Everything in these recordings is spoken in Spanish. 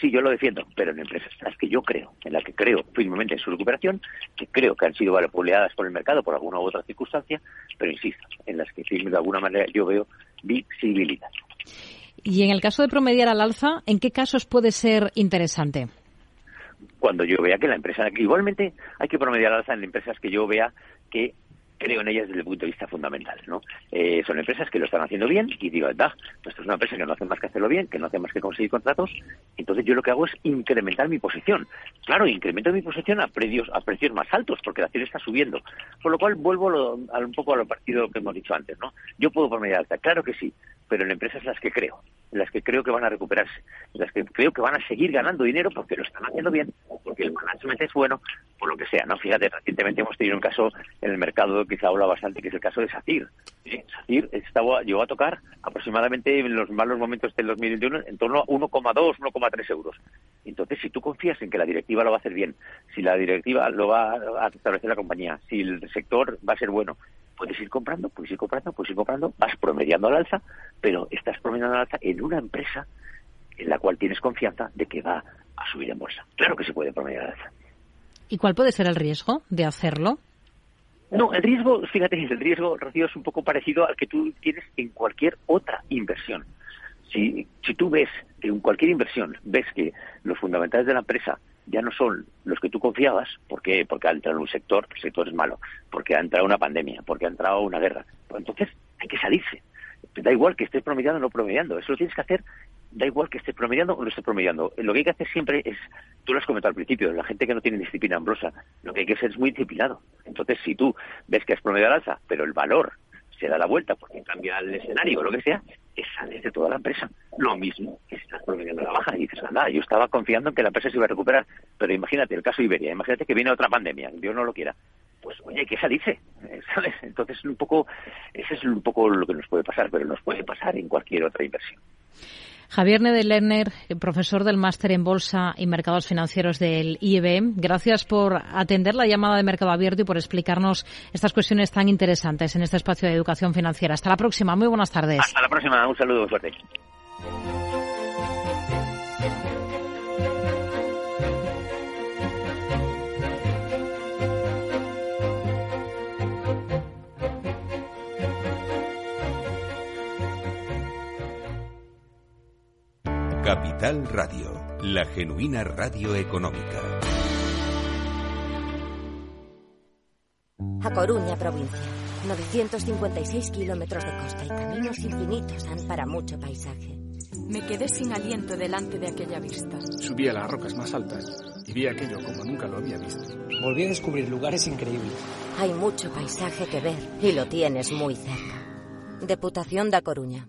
Sí, yo lo defiendo, pero en empresas en las que yo creo, en las que creo firmemente en su recuperación, que creo que han sido valoradas por el mercado por alguna u otra circunstancia, pero insisto, en las que de alguna manera yo veo visibilidad. Y en el caso de promediar al alza, ¿en qué casos puede ser interesante? Cuando yo vea que la empresa, igualmente hay que promediar al alza en empresas que yo vea que creo en ellas desde el punto de vista fundamental. ¿no? Eh, son empresas que lo están haciendo bien y digo, da, esto es una empresa que no hace más que hacerlo bien, que no hace más que conseguir contratos, entonces yo lo que hago es incrementar mi posición. Claro, incremento mi posición a precios, a precios más altos, porque la acción está subiendo. Por lo cual vuelvo a un poco a lo partido que hemos dicho antes. ¿no? Yo puedo promediar alta, claro que sí, pero en empresas en las que creo, en las que creo que van a recuperarse, en las que creo que van a seguir ganando dinero porque lo están haciendo bien, porque el management es bueno, por lo que sea, ¿no? Fíjate, recientemente hemos tenido un caso en el mercado que se habla bastante, que es el caso de SACIR. SACIR estaba, llegó a tocar aproximadamente en los malos momentos del 2021 en torno a 1,2, 1,3 euros. Entonces, si tú confías en que la directiva lo va a hacer bien, si la directiva lo va a establecer la compañía, si el sector va a ser bueno, puedes ir comprando, puedes ir comprando, puedes ir comprando, vas promediando al alza, pero estás promediando al alza en una empresa en la cual tienes confianza de que va a subir en bolsa. Claro que se puede promediar al alza. ¿Y cuál puede ser el riesgo de hacerlo? No, el riesgo, fíjate, el riesgo, Rocío, es un poco parecido al que tú tienes en cualquier otra inversión. Si, si tú ves que en cualquier inversión ves que los fundamentales de la empresa ya no son los que tú confiabas, porque porque ha entrado en un sector, el sector es malo, porque ha entrado una pandemia, porque ha entrado una guerra. Pues entonces hay que salirse. Da igual que estés promediando o no promediando, eso lo tienes que hacer, da igual que estés promediando o no estés promediando. Lo que hay que hacer siempre es, tú lo has comentado al principio, la gente que no tiene disciplina ambrosa, lo que hay que hacer es muy disciplinado. Entonces, si tú ves que has promediado alza, pero el valor se da la vuelta porque cambia el escenario o lo que sea, es salir de toda la empresa. Lo mismo que si estás promediando la baja y dices, nada, yo estaba confiando en que la empresa se iba a recuperar, pero imagínate el caso Iberia, imagínate que viene otra pandemia, Dios no lo quiera. Pues oye, que salirse, ¿sabes? Entonces un poco, ese es un poco lo que nos puede pasar, pero nos puede pasar en cualquier otra inversión. Javier Nedelerner, profesor del máster en Bolsa y Mercados Financieros del IEB, gracias por atender la llamada de Mercado Abierto y por explicarnos estas cuestiones tan interesantes en este espacio de educación financiera. Hasta la próxima. Muy buenas tardes. Hasta la próxima. Un saludo fuerte. Capital Radio, la genuina radio económica. A Coruña, provincia. 956 kilómetros de costa y caminos infinitos dan para mucho paisaje. Me quedé sin aliento delante de aquella vista. Subí a las rocas más altas y vi aquello como nunca lo había visto. Volví a descubrir lugares increíbles. Hay mucho paisaje que ver y lo tienes muy cerca. Deputación da Coruña.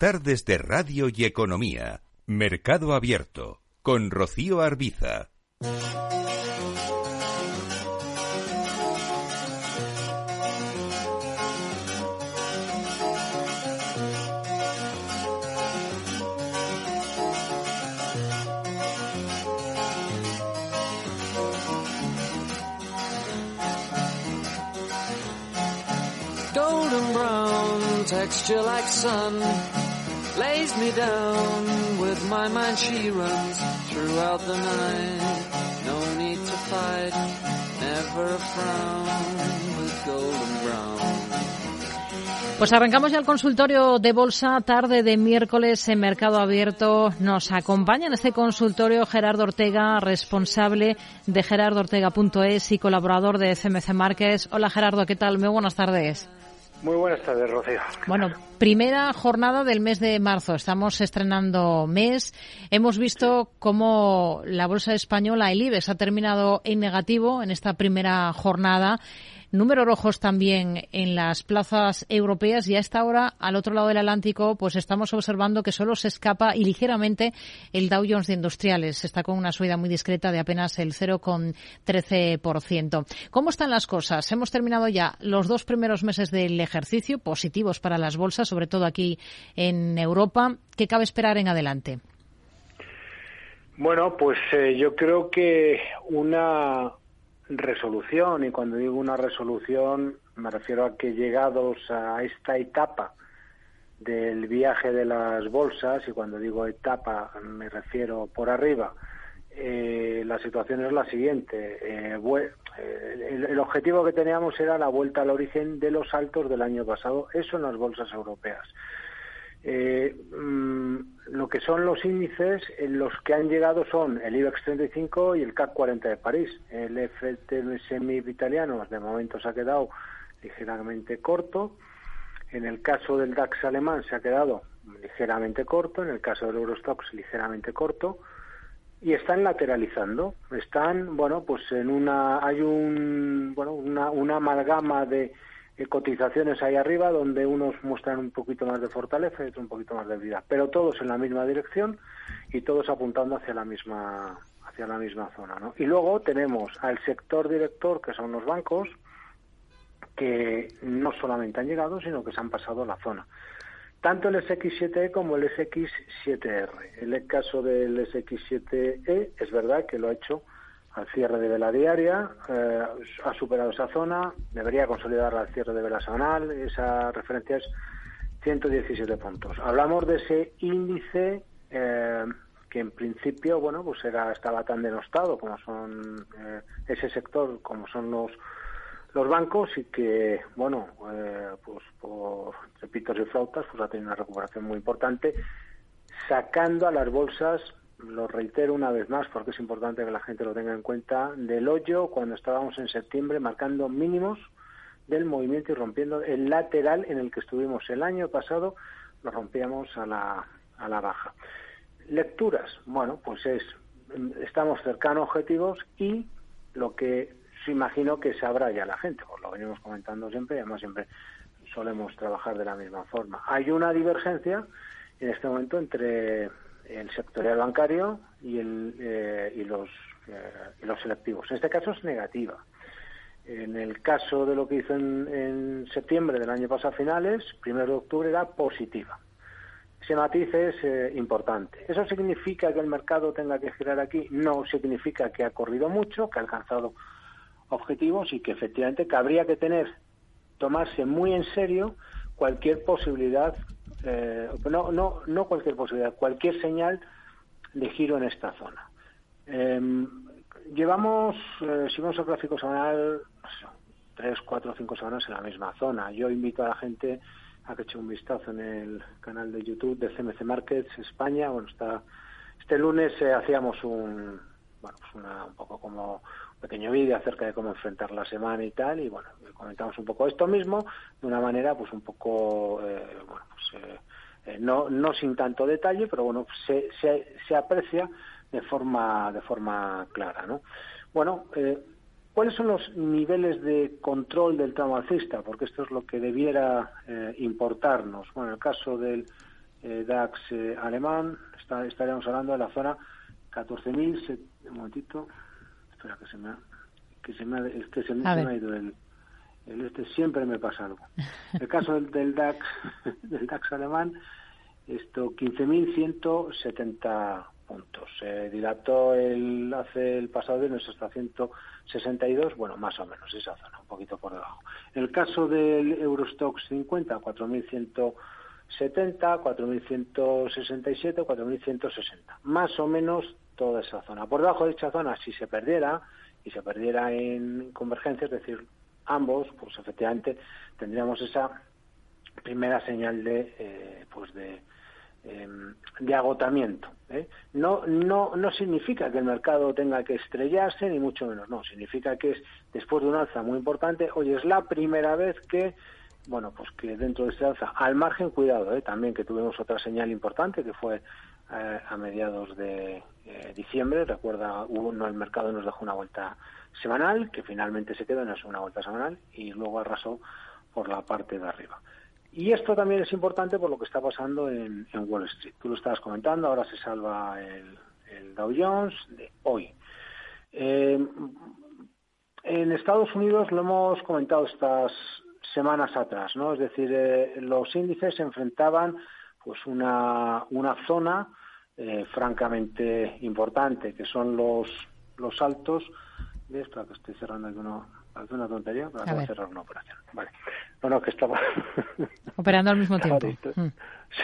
Tardes de Radio y Economía. Mercado Abierto. Con Rocío Arbiza. Texture sun me down with my mind she runs throughout the night no need to fight never a frown with golden brown Pues arrancamos ya el consultorio de bolsa tarde de miércoles en Mercado Abierto. Nos acompaña en este consultorio Gerardo Ortega, responsable de gerardortega.es y colaborador de CMC Márquez. Hola Gerardo, ¿qué tal? Muy buenas tardes. Muy buenas tardes, Rocío. Bueno, primera jornada del mes de marzo. Estamos estrenando mes. Hemos visto cómo la bolsa española, el IBEX, ha terminado en negativo en esta primera jornada. Números rojos también en las plazas europeas y a esta hora, al otro lado del Atlántico, pues estamos observando que solo se escapa y ligeramente el Dow Jones de Industriales. Está con una subida muy discreta de apenas el 0,13%. ¿Cómo están las cosas? Hemos terminado ya los dos primeros meses del ejercicio, positivos para las bolsas, sobre todo aquí en Europa. ¿Qué cabe esperar en adelante? Bueno, pues eh, yo creo que una resolución y cuando digo una resolución me refiero a que llegados a esta etapa del viaje de las bolsas y cuando digo etapa me refiero por arriba eh, la situación es la siguiente. Eh, eh, el, objetivo que teníamos era la vuelta al origen de los altos del año pasado eso en las bolsas europeas eh, mm, lo que son los índices, en los que han llegado son el IBEX 35 y el CAC 40 de París. El FTSE italiano de momento se ha quedado ligeramente corto. En el caso del DAX alemán se ha quedado ligeramente corto, en el caso del Eurostox ligeramente corto y están lateralizando. Están, bueno, pues en una hay un bueno, una amalgama de cotizaciones ahí arriba donde unos muestran un poquito más de fortaleza y otros un poquito más de vida, pero todos en la misma dirección y todos apuntando hacia la misma hacia la misma zona, ¿no? Y luego tenemos al sector director que son los bancos que no solamente han llegado, sino que se han pasado la zona. Tanto el SX7E como el SX7R. En el caso del SX7E es verdad que lo ha hecho al cierre de vela diaria, eh, ha superado esa zona, debería consolidar al cierre de vela semanal, esa referencia es 117 puntos. Hablamos de ese índice eh, que en principio, bueno, pues era estaba tan denostado como son eh, ese sector, como son los los bancos y que, bueno, pues por repitos y flautas, pues ha tenido una recuperación muy importante, sacando a las bolsas lo reitero una vez más porque es importante que la gente lo tenga en cuenta, del hoyo cuando estábamos en septiembre marcando mínimos del movimiento y rompiendo el lateral en el que estuvimos el año pasado, lo rompíamos a la, a la baja. Lecturas, bueno, pues es, estamos cercanos a objetivos y lo que se imagino que sabrá ya la gente, pues lo venimos comentando siempre y además siempre solemos trabajar de la misma forma. Hay una divergencia en este momento entre el sectorial bancario y, el, eh, y, los, eh, y los selectivos. En este caso es negativa. En el caso de lo que hizo en, septiembre del año pasado a finales, primero de octubre era positiva. Ese matiz es eh, importante. ¿Eso significa que el mercado tenga que girar aquí? No, significa que ha corrido mucho, que ha alcanzado objetivos y que efectivamente cabría que tener, tomarse muy en serio cualquier posibilidad eh, no, no, no cualquier posibilidad, cualquier señal de giro en esta zona. Em, llevamos, eh, si vamos al gráfico semanal, tres, cuatro, cinco semanas en la misma zona. Yo invito a la gente a que eche un vistazo en el canal de YouTube de CMC Markets España. Bueno, está, este lunes eh, hacíamos un, bueno, pues una, un poco como pequeño vídeo acerca de cómo enfrentar la semana y tal, y bueno, comentamos un poco esto mismo de una manera pues un poco, eh, bueno, pues eh, eh, no, no sin tanto detalle, pero bueno, se, se, se aprecia de forma, de forma clara, ¿no? Bueno, ¿cuáles son los niveles de control del tramo alcista? Porque esto es lo que debiera importarnos. Bueno, en el caso del DAX alemán, está, estaríamos hablando de la zona 14.000, un momentito, espera que se me ha, que se me ha, es que se me, ha ido el, el, este, siempre me pasa algo. El caso del, del DAX, del DAX alemán, esto 15.170 puntos. Se dilató el, hace el pasado viernes hasta 162, bueno, más o menos esa zona, un poquito por debajo. El caso del Eurostox 50, 4.170, 4.167, 4.160. Más o menos toda esa zona. Por debajo de esa zona, si se perdiera, y se perdiera en convergencia, es decir, ambos, pues efectivamente tendríamos esa primera señal de, eh, pues de, em, de agotamiento. ¿eh? No, no, no significa que el mercado tenga que estrellarse, ni mucho menos, no. Significa que es, después de un alza muy importante, hoy es la primera vez que bueno, pues que dentro de ese alza, al margen, cuidado, ¿eh? también que tuvimos otra señal importante que fue eh, a mediados de eh, diciembre. Recuerda, uno, el mercado nos dejó una vuelta semanal, que finalmente se quedó en una vuelta semanal, y luego arrasó por la parte de arriba. Y esto también es importante por lo que está pasando en, Wall Street. Tú lo estabas comentando, ahora se salva el, Dow Jones de hoy. Eh, en Estados Unidos lo hemos comentado estas semanas atrás, ¿no? Es decir, los índices se enfrentaban pues una, una zona eh, francamente importante, que son los, los altos. ¿Ves? Para que estoy cerrando aquí una, una tontería, para cerrar una operación. Vale. No, no, que estaba. Operando al mismo tiempo. Mm.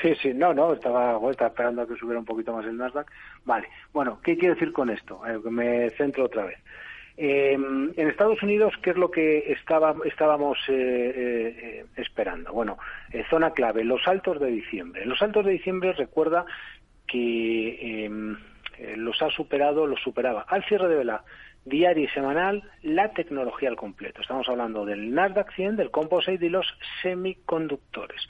Sí, sí, no, no, estaba, estaba esperando a que subiera un poquito más el Nasdaq. Vale. Bueno, ¿qué quiero decir con esto? Eh, me centro otra vez. Eh, en Estados Unidos, ¿qué es lo que estaba, estábamos eh, esperando? Bueno, zona clave, los altos de diciembre. Los altos de diciembre, recuerda que em, eh, los ha superado, los superaba al cierre de vela diaria y semanal la tecnología al completo. Estamos hablando del Nasdaq 100, del Composite y los semiconductores.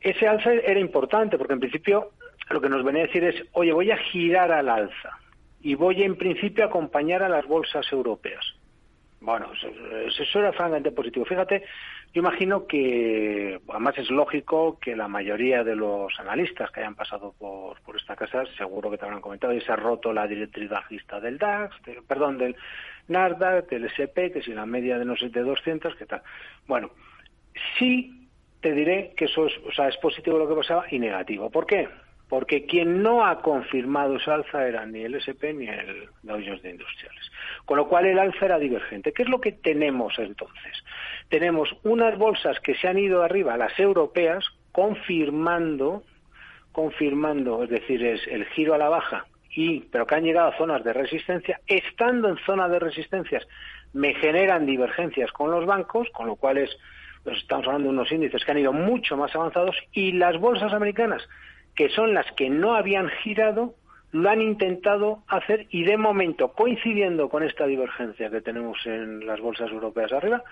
Ese alza era importante porque en principio lo que nos venía a decir es, oye, voy a girar al alza y voy en principio a acompañar a las bolsas europeas. Bueno, eso, era francamente positivo. Fíjate, yo imagino que, además es lógico que la mayoría de los analistas que hayan pasado por, por esta casa, seguro que te habrán comentado, y se ha roto la directriz bajista del DAX, perdón, del Nasdaq, del SP, que si la media de no sé, de 200, ¿qué tal? Bueno, sí te diré que eso es, o sea, es positivo lo que pasaba y negativo. ¿Por qué? Porque quien no ha confirmado esa alza era ni el SP ni el Dow Jones de Industriales. Con lo cual el alza era divergente. ¿Qué es lo que tenemos entonces? Tenemos unas bolsas que se han ido arriba, las europeas, confirmando, confirmando, es decir, es el giro a la baja, y, pero que han llegado a zonas de resistencia, estando en zona de resistencias, me generan divergencias con los bancos, con lo cual es, pues estamos hablando de unos índices que han ido mucho más avanzados, y las bolsas americanas que son las que no habían girado, lo han intentado hacer y de momento, coincidiendo con esta divergencia que tenemos en las bolsas europeas arriba,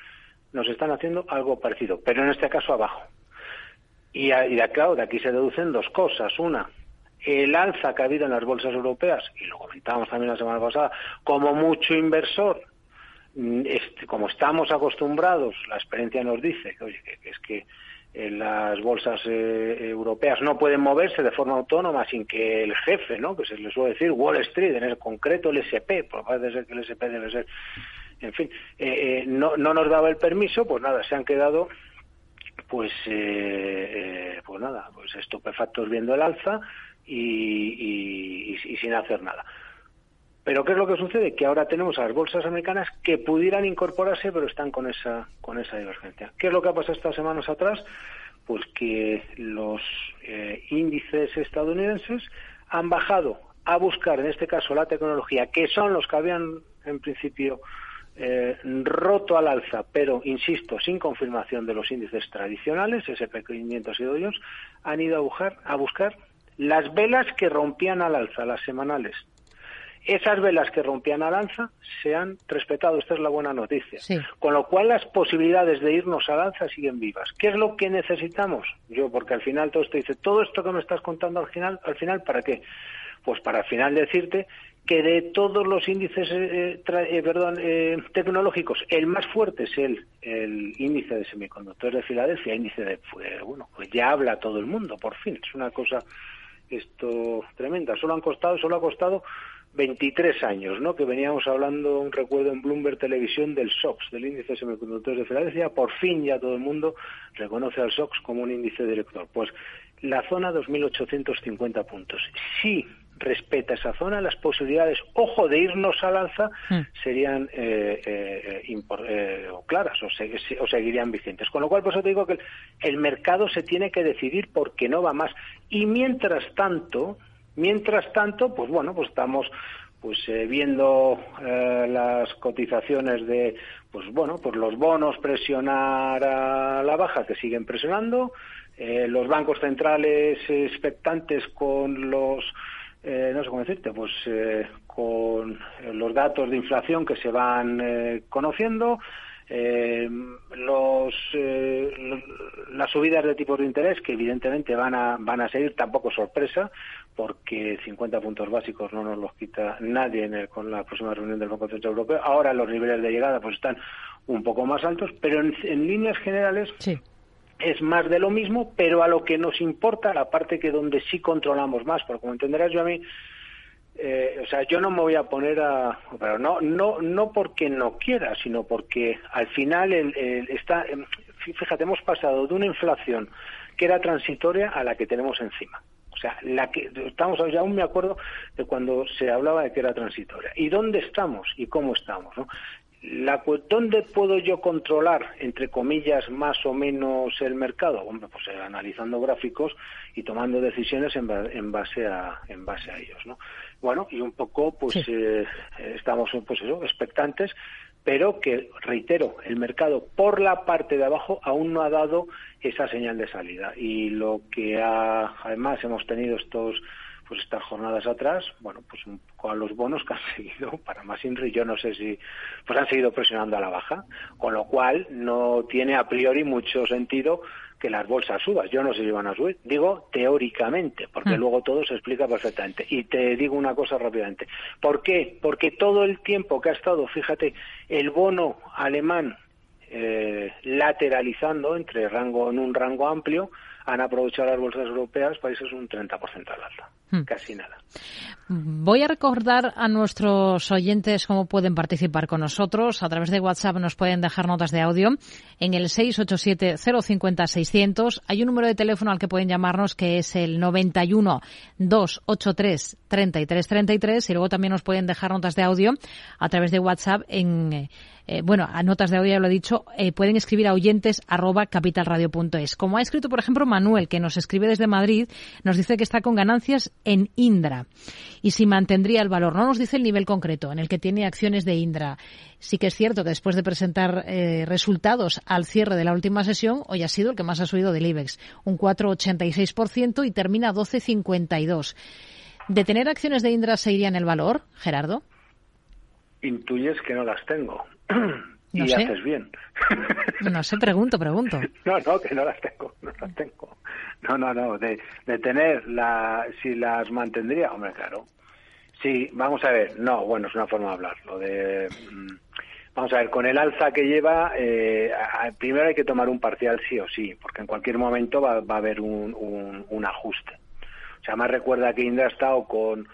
nos están haciendo algo parecido, pero en este caso abajo. Y, y de, claro, de aquí se deducen dos cosas. Una, el alza que ha habido en las bolsas europeas, y lo comentábamos también la semana pasada, como mucho inversor, mm, como estamos acostumbrados, la experiencia nos dice que, oye, que es que las bolsas eh, europeas no pueden moverse de forma autónoma sin que el jefe, ¿no? que se le suele decir Wall Street, en el concreto el SP, por parece ser que el SP debe ser, en fin, eh, eh, no, no nos daba el permiso, pues nada, se han quedado pues pues nada, pues estupefactos viendo el alza y sin hacer nada. Pero ¿qué es lo que sucede? Que ahora tenemos a las bolsas americanas que pudieran incorporarse, pero están con esa, con esa divergencia. ¿Qué es lo que ha pasado estas semanas atrás? Pues que los eh, índices estadounidenses han bajado a buscar, en este caso, la tecnología, que son los que habían, en principio, eh, roto al alza, pero, insisto, sin confirmación de los índices tradicionales, SP500 y Dow han ido a buscar, a buscar las velas que rompían al alza, las semanales, esas velas que rompían al alza se han respetado. Esta es la buena noticia. Con lo cual las posibilidades de irnos al alza siguen vivas. ¿Qué es lo que necesitamos? Yo, porque al final todo esto dice, todo esto que me estás contando al final, al final ¿para qué? Pues para al final decirte que de todos los índices eh, eh, perdón, eh, tecnológicos, el más fuerte es el, el índice de semiconductores de Filadelfia, índice de, pues, bueno, pues ya habla todo el mundo, por fin, es una cosa esto tremenda. Solo han costado, solo ha costado 23 años, ¿no? Que veníamos hablando, un recuerdo en Bloomberg Televisión del SOX, del índice de semiconductores de Filadelfia. Por fin ya todo el mundo reconoce al SOX como un índice director. Pues la zona 2.850 puntos. Si respeta esa zona, las posibilidades, ojo, de irnos al alza hmm. serían eh, eh, eh claras o, o, seguirían vigentes. Con lo cual, por eso te digo que el mercado se tiene que decidir porque no va más. Y mientras tanto, Mientras tanto, pues bueno, pues estamos pues eh, viendo eh, las cotizaciones de pues bueno, pues los bonos presionar a la baja, que siguen presionando, eh, los bancos centrales expectantes con los, eh, no sé cómo decirte, pues con los datos de inflación que se van conociendo, los, las subidas de tipos de interés que evidentemente van a, van a seguir, tampoco sorpresa, porque 50 puntos básicos no nos los quita nadie en con la próxima reunión del Banco Central Europeo. Ahora los niveles de llegada pues están un poco más altos, pero en, líneas generales es más de lo mismo, pero a lo que nos importa, la parte que donde sí controlamos más, porque como entenderás yo a mí, eh, o sea, yo no me voy a poner a, pero no, no, no porque no quiera, sino porque al final el, está, em, fíjate, hemos pasado de una inflación que era transitoria a la que tenemos encima. O sea, la que estamos, ya aún me acuerdo de cuando se hablaba de que era transitoria. ¿Y dónde estamos y cómo estamos? ¿no? La, ¿Dónde puedo yo controlar, entre comillas, más o menos el mercado? Hombre, pues eh, analizando gráficos y tomando decisiones en, base a en base a ellos, ¿no? Bueno, y un poco, pues eh, estamos, pues eso, expectantes, pero que reitero, el mercado por la parte de abajo aún no ha dado esa señal de salida y lo que ha, además hemos tenido estos pues estas jornadas atrás, bueno, pues un poco a los bonos que han seguido, para más INRI, yo no sé si, pues han seguido presionando a la baja, con lo cual no tiene a priori mucho sentido que las bolsas suban. Yo no sé si van a subir, digo teóricamente, porque mm. luego todo se explica perfectamente. Y te digo una cosa rápidamente. ¿Por qué? Porque todo el tiempo que ha estado, fíjate, el bono alemán eh, lateralizando entre rango en un rango amplio, han aprovechado las bolsas europeas países un 30% al alta. Hmm. Casi nada. Voy a recordar a nuestros oyentes cómo pueden participar con nosotros. A través de WhatsApp nos pueden dejar notas de audio en el 687-050-600. Hay un número de teléfono al que pueden llamarnos que es el 91-283-3333 y luego también nos pueden dejar notas de audio a través de WhatsApp en eh, bueno, a notas de audio ya lo he dicho, eh, pueden escribir a oyentes arroba capitalradio.es. Como ha escrito, por ejemplo, Manuel, que nos escribe desde Madrid, nos dice que está con ganancias en Indra y si mantendría el valor. No nos dice el nivel concreto en el que tiene acciones de Indra. Sí que es cierto que después de presentar eh, resultados al cierre de la última sesión, hoy ha sido el que más ha subido del IBEX, un 4,86% y termina 12,52%. ¿De tener acciones de Indra se iría en el valor, Gerardo? Intuyes que no las tengo. y haces bien. no sé, pregunto, pregunto. No, no, que no las tengo, no las tengo. No, no, no, de, de tener, la, si las mantendría, hombre, claro. Sí, vamos a ver, no, bueno, es una forma de hablar, lo de... Mm, vamos a ver, con el alza que lleva, eh, primero hay que tomar un parcial sí o sí, porque en cualquier momento va, va a haber un, un, un ajuste. O sea, más recuerda que Indra ha estado con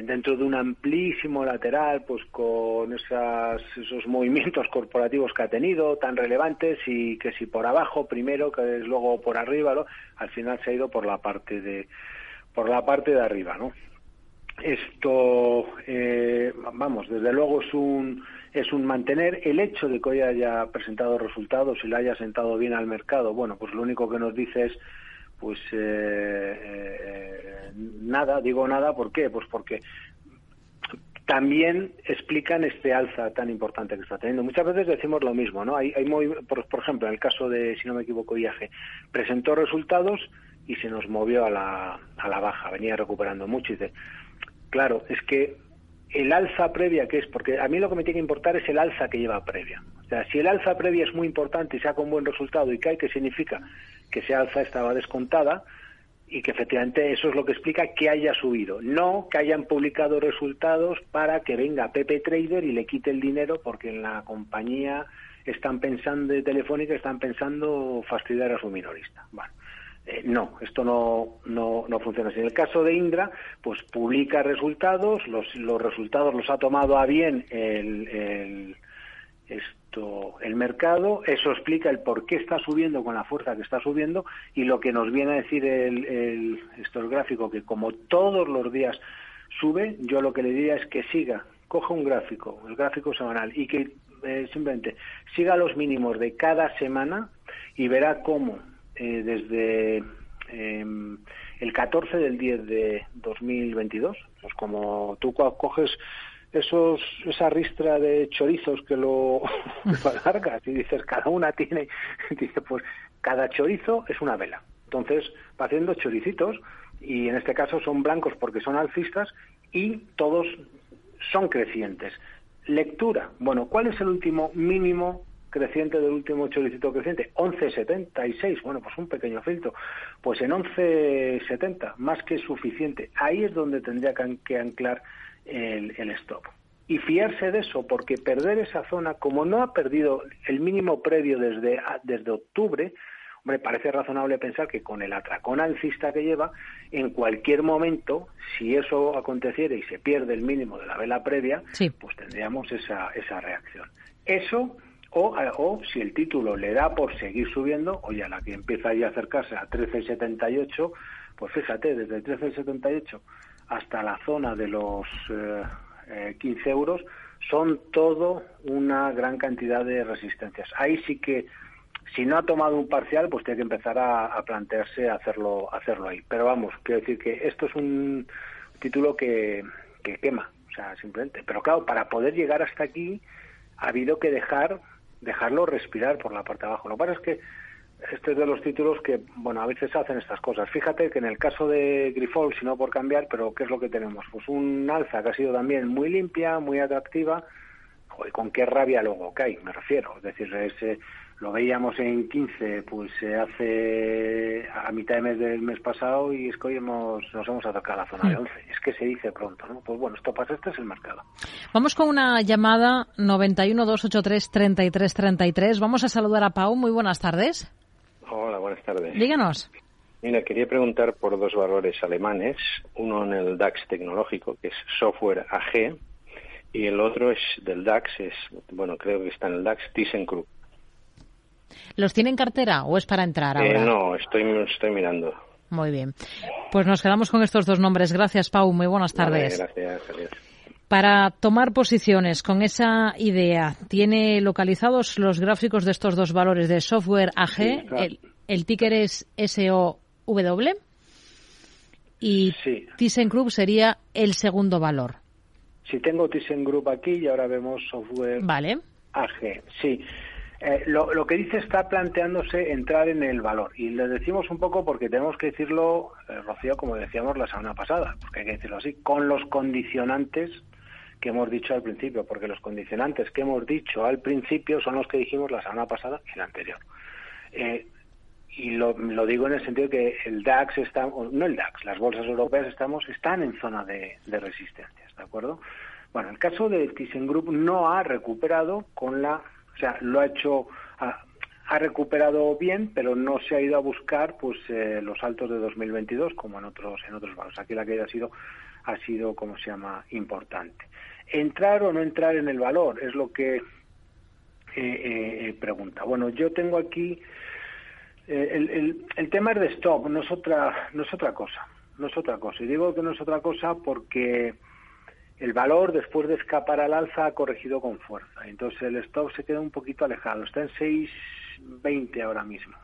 dentro de un amplísimo lateral, pues con esos movimientos corporativos que ha tenido tan relevantes y que si por abajo primero, que es luego por arriba, ¿no? al final se ha ido por la parte de por la parte de arriba, ¿no? Esto, eh, vamos, desde luego es un es un mantener el hecho de que hoy haya presentado resultados y le haya sentado bien al mercado. Bueno, pues lo único que nos dice es pues eh, eh, nada, digo nada, ¿por qué? Pues porque también explican este alza tan importante que está teniendo. Muchas veces decimos lo mismo, ¿no? Hay, hay por, ejemplo, en el caso de, si no me equivoco, IAG, presentó resultados y se nos movió a la, a la baja, venía recuperando mucho y dice, claro, es que el alza previa que es, porque a mí lo que me tiene que importar es el alza que lleva previa. O sea, si el alza previa es muy importante y saca un buen resultado y cae, ¿qué significa? Que esa alza estaba descontada y que efectivamente eso es lo que explica que haya subido. No que hayan publicado resultados para que venga Pepe Trader y le quite el dinero porque en la compañía están pensando de Telefónica, están pensando fastidiar a su minorista. Bueno, eh, no, esto no, no, no, funciona así. En el caso de Indra, pues publica resultados, los, los resultados los ha tomado a bien el, el, esto, el mercado, eso explica el por qué está subiendo con la fuerza que está subiendo y lo que nos viene a decir el, el, esto, el gráfico, que como todos los días sube, yo lo que le diría es que siga, coja un gráfico, el gráfico semanal, y que eh, simplemente siga los mínimos de cada semana y verá cómo eh, desde em, el 14 del 10 de 2022. Pues como tú coges esos esa ristra de chorizos que lo, lo alargas y dices cada una tiene dice pues cada chorizo es una vela entonces va haciendo choricitos y en este caso son blancos porque son alcistas y todos son crecientes lectura bueno cuál es el último mínimo creciente del último choricito creciente, 11,76, bueno, pues un pequeño filtro, pues en 11,70, más que suficiente. Ahí es donde tendría que anclar el, el stop. Y fiarse de eso, porque perder esa zona, como no ha perdido el mínimo previo desde, desde octubre, hombre, parece razonable pensar que con el atracón alcista que lleva, en cualquier momento, si eso aconteciera y se pierde el mínimo de la vela previa, pues tendríamos esa, esa reacción. Eso o, o, si el título le da por seguir subiendo, oye, a la que empieza ya a acercarse a 13,78, pues fíjate, desde 13,78 hasta la zona de los eh, 15 eh, euros, son todo una gran cantidad de resistencias. Ahí sí que, si no ha tomado un parcial, pues tiene que empezar a, a plantearse hacerlo, hacerlo ahí. Pero vamos, quiero decir que esto es un título que, que quema, o sea, simplemente. Pero claro, para poder llegar hasta aquí, ha habido que dejar dejarlo respirar por la parte de abajo. Lo que pasa es que este es de los títulos que, bueno, a veces hacen estas cosas. Fíjate que en el caso de Grifol, si no por cambiar, pero ¿qué es lo que tenemos? Pues un alza que ha sido también muy limpia, muy atractiva, Joder, con qué rabia luego cae, me refiero. Es decir, ese, lo veíamos en 15, pues se hace a mitad de mes del mes pasado y es que hoy hemos, nos hemos acercado a la zona de 11. Es que se dice pronto, ¿no? Pues bueno, esto pasa, este es el mercado. Vamos con una llamada 91-283-3333. Vamos a saludar a Pau. Muy buenas tardes. Hola, buenas tardes. Díganos. Mira, quería preguntar por dos valores alemanes. Uno en el DAX tecnológico, que es Software AG, y el otro es del DAX, es, bueno, creo que está en el DAX, ThyssenKrupp. ¿Los tiene en cartera o es para entrar Eh, ahora? no, estoy, estoy mirando. Muy bien. Pues nos quedamos con estos dos nombres. Gracias, Pau. Muy buenas tardes. Vale, gracias, adiós. Para tomar posiciones con esa idea, ¿tiene localizados los gráficos de estos dos valores de software AG? Sí, claro. el, el ticker es SOW y Sí. ThyssenKrupp sería el segundo valor. Si tengo ThyssenKrupp aquí y ahora vemos software Vale. AG, sí. Eh, lo, que dice está planteándose entrar en el valor. Y le decimos un poco porque tenemos que decirlo, eh, Rocío, como decíamos la semana pasada, porque hay que decirlo así, con los condicionantes que hemos dicho al principio, porque los condicionantes que hemos dicho al principio son los que dijimos la semana pasada y la anterior. Eh, y lo, digo en el sentido que el DAX está, no el DAX, las bolsas europeas estamos, están en zona de, de resistencias, ¿de acuerdo? Bueno, el caso de ThyssenKrupp no ha recuperado con la, o sea, lo ha hecho, ha, recuperado bien, pero no se ha ido a buscar, pues, eh, los altos de 2022 como en otros, en otros valores. Aquí la caída ha sido, ha sido, como se llama, importante. Entrar o no entrar en el valor es lo que eh, eh, pregunta. Bueno, yo tengo aquí eh, el, el, el, tema es de stop, no es otra, no es otra cosa, no es otra cosa. Y digo que no es otra cosa porque el valor después de escapar al alza ha corregido con fuerza. Entonces el stop se queda un poquito alejado, está en 6.20 ahora mismo.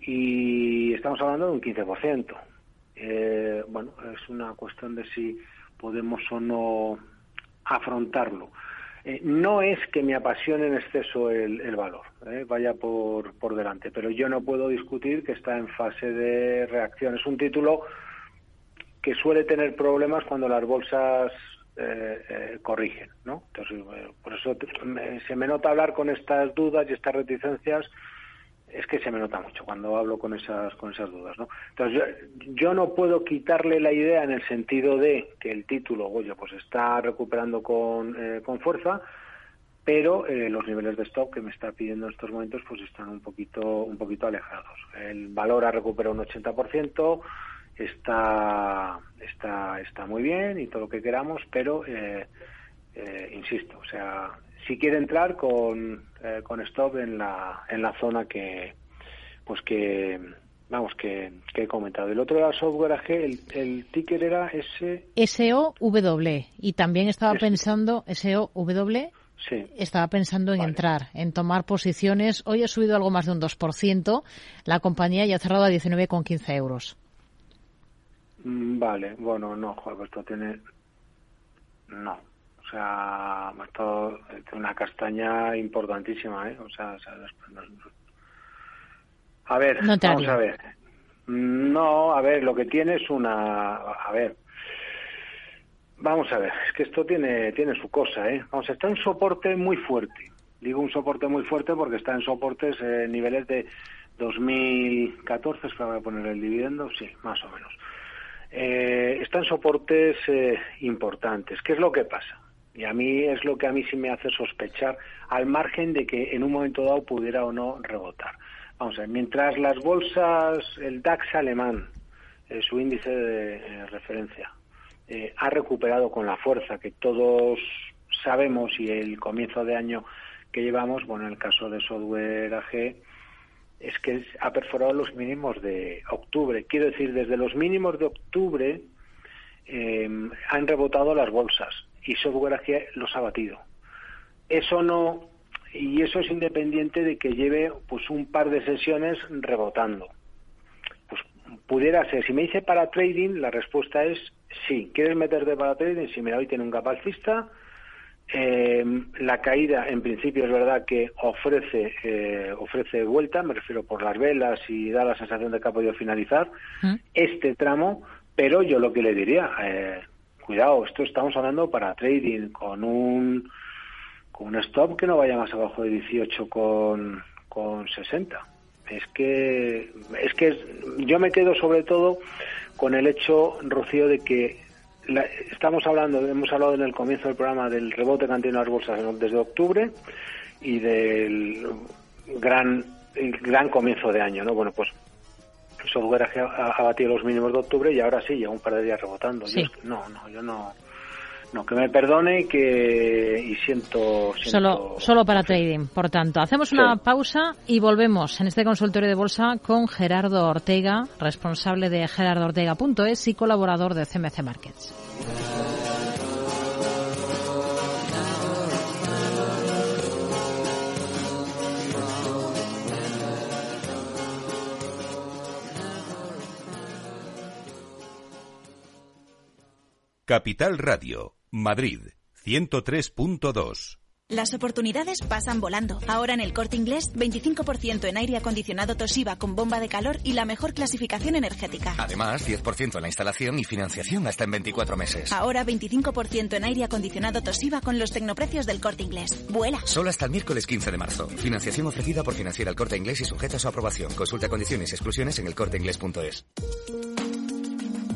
Y estamos hablando de un 15%. Eh, bueno, es una cuestión de si podemos o no afrontarlo. Eh, no es que me apasione en exceso el, el valor, eh, vaya por, por delante, pero yo no puedo discutir que está en fase de reacción. Es un título que suele tener problemas cuando las bolsas eh, eh, corrigen, ¿no? Entonces, por eso me, se me nota hablar con estas dudas y estas reticencias, es que se me nota mucho cuando hablo con esas con esas dudas, ¿no? Entonces, yo, yo no puedo quitarle la idea en el sentido de que el título, oye, pues está recuperando con, eh, con fuerza, pero eh, los niveles de stock que me está pidiendo en estos momentos pues están un poquito un poquito alejados. El valor ha recuperado un 80%, está está está muy bien y todo lo que queramos pero eh, eh, insisto o sea si quiere entrar con eh, con stop en la en la zona que pues que vamos que, que he comentado el otro era software AG el, el ticker era S SOW y también estaba Es- pensando SOW sí estaba pensando en entrar, en tomar posiciones. Hoy ha subido algo más de un 2%. La compañía ya ha cerrado a 19,15 euros. Mm, Vale, bueno, no, joder, esto tiene... No. O O sea, esto es una castaña importantísima, ¿eh? O sea, a ver, vamos a ver. No, a ver, lo que tiene es una, a ver, vamos a ver, es que esto tiene tiene su cosa, ¿eh? Vamos, está en soporte muy fuerte. Digo un soporte muy fuerte porque está en soportes eh, niveles de 2014, es que voy a poner el dividendo, sí, más o menos. Eh, está en soportes eh, importantes. ¿Qué es lo que pasa? Y a mí es lo que a mí sí me hace sospechar, al margen de que en un momento dado pudiera o no rebotar. Vamos a ver, mientras las bolsas, el DAX alemán, eh, su índice de eh, referencia, eh, ha recuperado con la fuerza que todos sabemos y el comienzo de año que llevamos, bueno, en el caso de Software AG, es que ha perforado los mínimos de octubre. Quiero decir, desde los mínimos de octubre han rebotado las bolsas y Software los ha batido. Eso no y eso es independiente de que lleve pues un par de sesiones rebotando. Pues pudiera ser, si me dice para trading, la respuesta es sí. ¿Quieres meterte para trading? Si mira, hoy tiene un gap alcista. Em, la caída, en principio, es verdad que ofrece eh, ofrece vuelta, me refiero por las velas y da la sensación de que ha podido finalizar ¿Mm? este tramo, pero yo lo que le diría, eh, cuidado, esto estamos hablando para trading con un con un stop que no vaya más abajo de 18 con, con 60. Es que, es que yo me quedo sobre todo con el hecho, Rocío, de que estamos hablando, hemos hablado en el comienzo del programa del rebote que han tenido las bolsas desde octubre y del gran, gran comienzo de año, ¿no? Bueno, pues software ha, ha, batido los mínimos de octubre y ahora sí, lleva un par de días rebotando. no, no, yo no, no, que me perdone y que y siento, solo solo para trading por tanto. Hacemos una pausa y volvemos en este consultorio de bolsa con Gerardo Ortega responsable de gerardoortega.es y colaborador de CMC Markets. Capital Radio Madrid, 103.2. Las oportunidades pasan volando. Ahora en el corte inglés, 25% en aire acondicionado Toshiba con bomba de calor y la mejor clasificación energética. Además, 10% en la instalación y financiación hasta en 24 meses. Ahora 25% en aire acondicionado Toshiba con los tecnoprecios del corte inglés. ¡Vuela! Solo hasta el miércoles 15 de marzo. Financiación ofrecida por Financiera el corte inglés y sujeta a su aprobación. Consulta condiciones y exclusiones en elcorteinglés.es.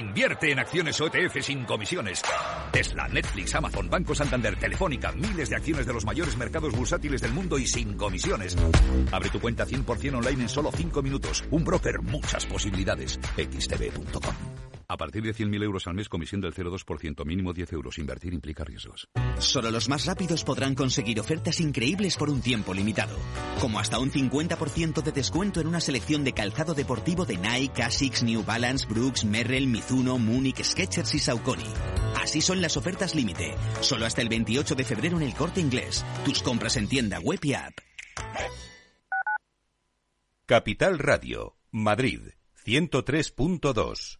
Invierte en acciones OETF sin comisiones. Tesla, Netflix, Amazon, Banco Santander, Telefónica, miles de acciones de los mayores mercados bursátiles del mundo y sin comisiones. Abre tu cuenta 100% online en solo 5 minutos. Un broker, muchas posibilidades. xtb.com. A partir de 100.000 euros al mes, comisión del 0,2%, mínimo 10 euros. Invertir implica riesgos. Solo los más rápidos podrán conseguir ofertas increíbles por un tiempo limitado. Como hasta un 50% de descuento en una selección de calzado deportivo de Nike, Asics, New Balance, Brooks, Merrell, Mizuno, Munich, Skechers y Saucony. Así son las ofertas límite. Solo hasta el 28 de febrero en el corte inglés. Tus compras en tienda web y app. Capital Radio, Madrid, 103.2.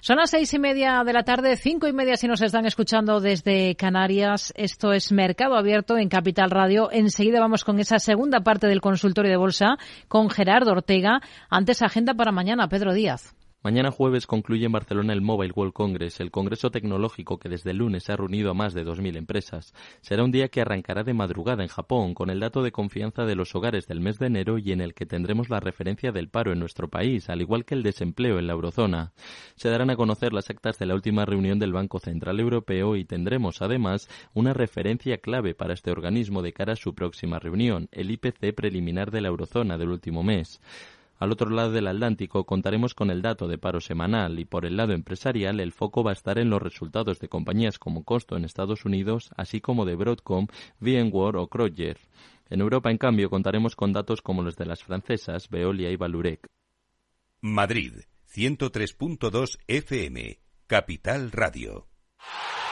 Son las seis y media de la tarde, cinco y media si nos están escuchando desde Canarias. Esto es Mercado Abierto en Capital Radio. Enseguida vamos con esa segunda parte del consultorio de bolsa con Gerardo Ortega. Antes, agenda para mañana, Pedro Díaz. Mañana jueves concluye en Barcelona el Mobile World Congress, el congreso tecnológico que desde el lunes ha reunido a más de 2.000 empresas. Será un día que arrancará de madrugada en Japón, con el dato de confianza de los hogares del mes de enero y en el que tendremos la referencia del paro en nuestro país, al igual que el desempleo en la eurozona. Se darán a conocer las actas de la última reunión del Banco Central Europeo y tendremos, además, una referencia clave para este organismo de cara a su próxima reunión, el IPC preliminar de la eurozona del último mes. Al otro lado del Atlántico contaremos con el dato de paro semanal y por el lado empresarial el foco va a estar en los resultados de compañías como Costo en Estados Unidos, así como de Broadcom, VMware o Kroger. En Europa, en cambio, contaremos con datos como los de las francesas Veolia y Valurec. Madrid, 103.2 FM, Capital Radio.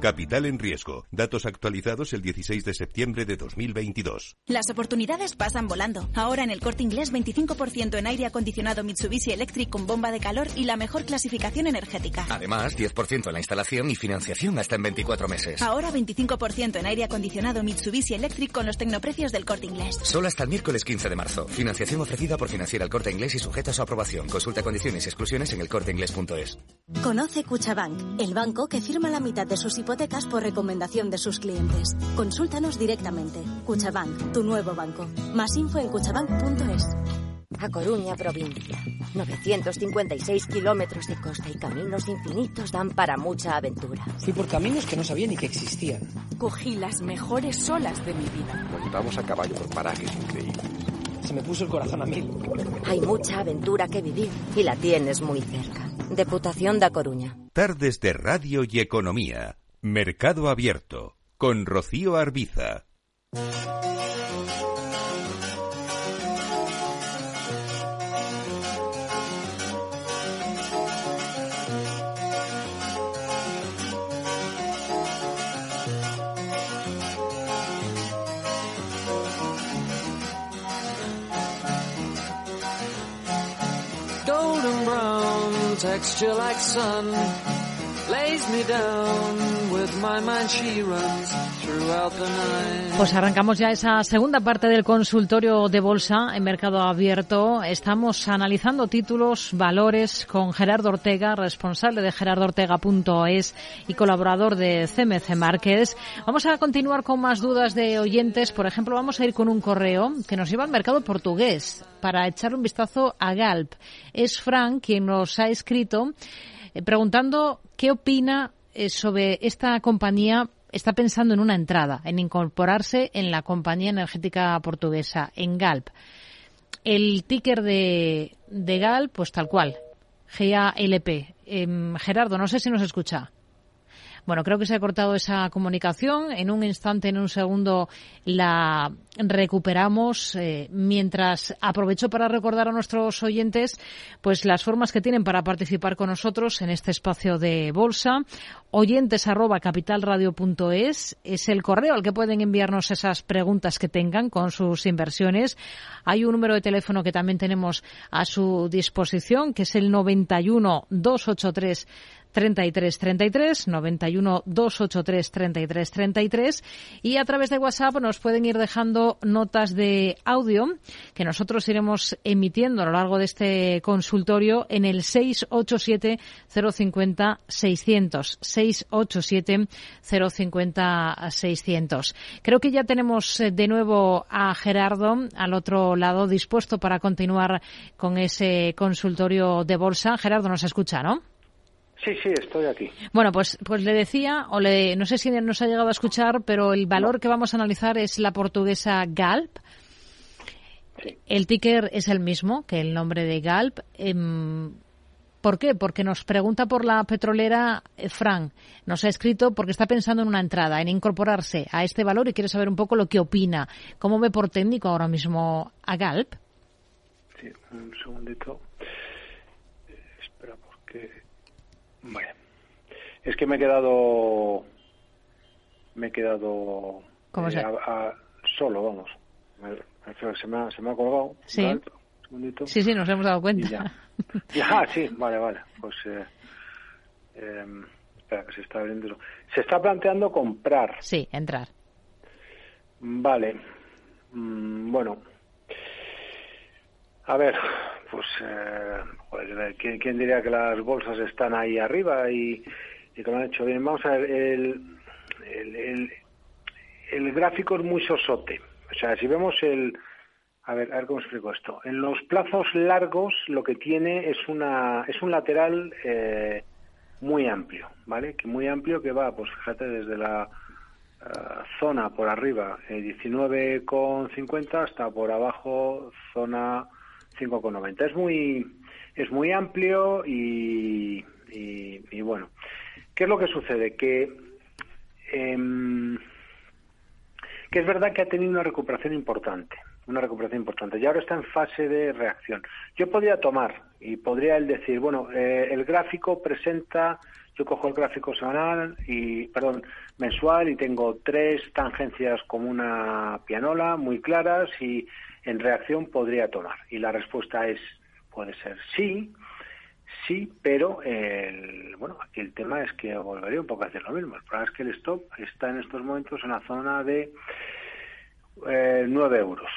Capital en riesgo. Datos actualizados el 16 de septiembre de 2022. Las oportunidades pasan volando. Ahora en el corte inglés 25% en aire acondicionado Mitsubishi Electric con bomba de calor y la mejor clasificación energética. Además, 10% en la instalación y financiación hasta en 24 meses. Ahora 25% en aire acondicionado Mitsubishi Electric con los tecnoprecios del corte inglés. Solo hasta el miércoles 15 de marzo. Financiación ofrecida por Financiera el Corte Inglés y sujeta a su aprobación. Consulta condiciones y exclusiones en elcorteinglés.es. Conoce Cuchabank, el banco que firma la mitad de sus hipotecas por recomendación de sus clientes. Consúltanos directamente. Cuchabank, tu nuevo banco. Más info en cuchabank.es. A Coruña, provincia. 956 kilómetros de costa y caminos infinitos dan para mucha aventura. Fui por caminos que no sabía ni que existían. Cogí las mejores olas de mi vida. Montamos a caballo por parajes increíbles. Se me puso el corazón a mil. Hay mucha aventura que vivir y la tienes muy cerca. Deputación da Coruña. Tardes de Radio y Economía. Mercado Abierto. Con Rocío Arbiza. Golden brown texture like sun lays me down Pues arrancamos ya esa segunda parte del consultorio de bolsa en mercado abierto. Estamos analizando títulos, valores con Gerardo Ortega, responsable de gerardortega.es y colaborador de CMC Márquez. Vamos a continuar con más dudas de oyentes. Por ejemplo, vamos a ir con un correo que nos lleva al mercado portugués para echar un vistazo a Galp. Es Frank quien nos ha escrito eh, preguntando qué opina eh, sobre esta compañía. Está pensando en una entrada, en incorporarse en la compañía energética portuguesa, en Galp. El ticker de, de Galp, pues tal cual, GALP. Eh, Gerardo, no sé si nos escucha. Bueno, creo que se ha cortado esa comunicación. En un instante, en un segundo, la recuperamos. Eh, mientras aprovecho para recordar a nuestros oyentes, pues las formas que tienen para participar con nosotros en este espacio de bolsa. Oyentes arroba capitalradio.es es el correo al que pueden enviarnos esas preguntas que tengan con sus inversiones. Hay un número de teléfono que también tenemos a su disposición, que es el 91 283 33 33 91 283 33 33 y a través de WhatsApp nos pueden ir dejando notas de audio que nosotros iremos emitiendo a lo largo de este consultorio en el 687 050 600 687 050 600. Creo que ya tenemos eh, de nuevo a Gerardo al otro lado dispuesto para continuar con ese consultorio de bolsa. Gerardo nos escucha, ¿no? Sí, sí, estoy aquí. Bueno, pues, pues le decía, o le, no sé si nos ha llegado a escuchar, pero el valor que vamos a analizar es la portuguesa Galp. El ticker es el mismo que el nombre de Galp. Em, ¿Por qué? Porque nos pregunta por la petrolera eh, Fran. Nos ha escrito porque está pensando en una entrada, en incorporarse a este valor y quiere saber un poco lo que opina. ¿Cómo ve por técnico ahora mismo a Galp? Sí, un segundito. Espera, porque. Bueno. Es que me he quedado. Me he quedado. ¿Cómo se? eh, a- a- solo, vamos. Me- Se me ha, se me ha colgado. Sí. Un segundito. Sí, sí, nos hemos dado cuenta. Y ya. Ya, sí, vale, vale. Pues. Eh, em, espera, que se está abriendo. Se está planteando comprar. Sí, entrar. Vale. Mm, bueno. A ver, pues, eh, joder, ¿quién, quién diría que las bolsas están ahí arriba y, y que lo han hecho bien? Vamos a ver, el, el, el, gráfico es muy sosote. O sea, si vemos el... A ver, a ver cómo explico esto. En los plazos largos lo que tiene es una es un lateral eh, muy amplio, ¿vale? Que muy amplio que va, pues fíjate, desde la eh, zona por arriba eh, 19,50 hasta por abajo zona 5,90. Es muy es muy amplio y, y, y bueno, ¿qué es lo que sucede? Que em, que es verdad que ha tenido una recuperación importante, una recuperación importante, y ahora está en fase de reacción. Yo podría tomar y podría él decir, bueno, eh, el gráfico presenta, yo cojo el gráfico semanal y, perdón, mensual y tengo tres tangencias como una pianola muy claras y en reacción podría tomar. Y la respuesta es, puede ser sí, Sí, pero el, bueno, aquí el tema es que volvería un poco a hacer lo mismo. El problema es que el stop está en estos momentos en la zona de eh, 9 euros,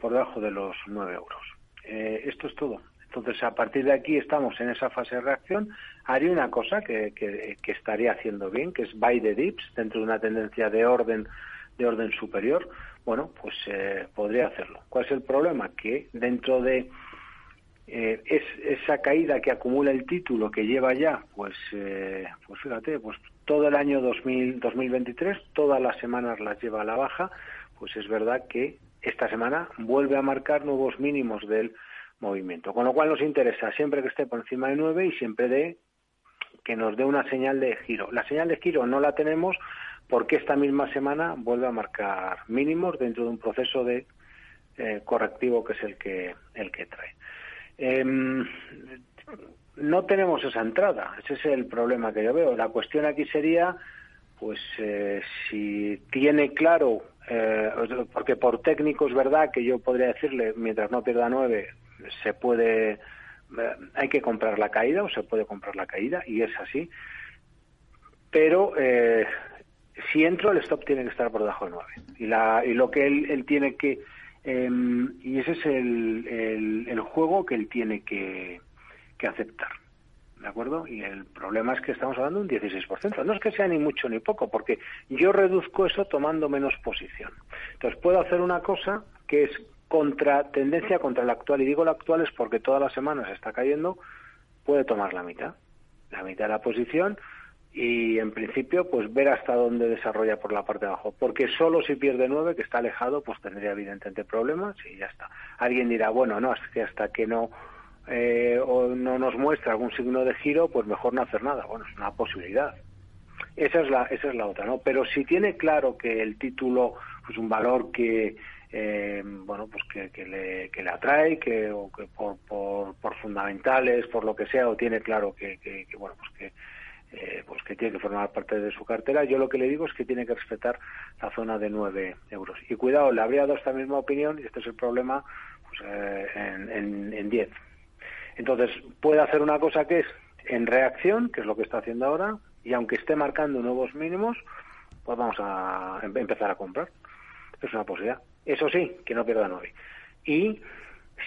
por debajo de los 9 euros. Eh, esto es todo. Entonces, a partir de aquí estamos en esa fase de reacción. Haría una cosa que, que, que estaría haciendo bien, que es buy the dips, dentro de una tendencia de orden de orden superior. Bueno, pues eh, podría hacerlo. ¿Cuál es el problema? Que dentro de eh, es esa caída que acumula el título que lleva ya, pues, eh, pues fíjate, pues todo el año 2000, 2023, todas las semanas las lleva a la baja, pues es verdad que esta semana vuelve a marcar nuevos mínimos del movimiento. Con lo cual nos interesa siempre que esté por encima de 9 y siempre de que nos dé una señal de giro. La señal de giro no la tenemos porque esta misma semana vuelve a marcar mínimos dentro de un proceso de eh, correctivo que es el que el que trae. Eh, no tenemos esa entrada, ese es el problema que yo veo. La cuestión aquí sería, pues, eh, si tiene claro, eh, porque por técnico es verdad que yo podría decirle, mientras no pierda nueve, se puede, eh, hay que comprar la caída o se puede comprar la caída, y es así. Pero si entro, el stop tiene que estar por debajo de nueve. Y, la, y lo que él, él tiene que eh, y ese es el, el, el, juego que él tiene que, que, aceptar. ¿De acuerdo? Y el problema es que estamos hablando de un 16%. No es que sea ni mucho ni poco, porque yo reduzco eso tomando menos posición. Entonces puedo hacer una cosa que es contra tendencia contra la actual. Y digo la actual es porque todas las semanas está cayendo, puede tomar la mitad. La mitad de la posición y en principio pues ver hasta dónde desarrolla por la parte de abajo. Porque solo si pierde nueve que está alejado pues tendría evidentemente problemas y ya está. Alguien dirá bueno no es que hasta que no eh, o no nos muestra algún signo de giro pues mejor no hacer nada bueno es una posibilidad. Esa es la esa es la otra no pero si tiene claro que el título pues un valor que eh, bueno pues que, que, le, que le atrae que o que por, por, por fundamentales por lo que sea o tiene claro que, que, que bueno pues que eh, pues que tiene que formar parte de su cartera. Yo lo que le digo es que tiene que respetar la zona de 9 euros. Y cuidado, le habría dado esta misma opinión, y este es el problema, pues, eh, en, en, en 10. Entonces, puede hacer una cosa que es en reacción, que es lo que está haciendo ahora, y aunque esté marcando nuevos mínimos, pues vamos a em empezar a comprar. Es una posibilidad. Eso sí, que no pierda 9. Y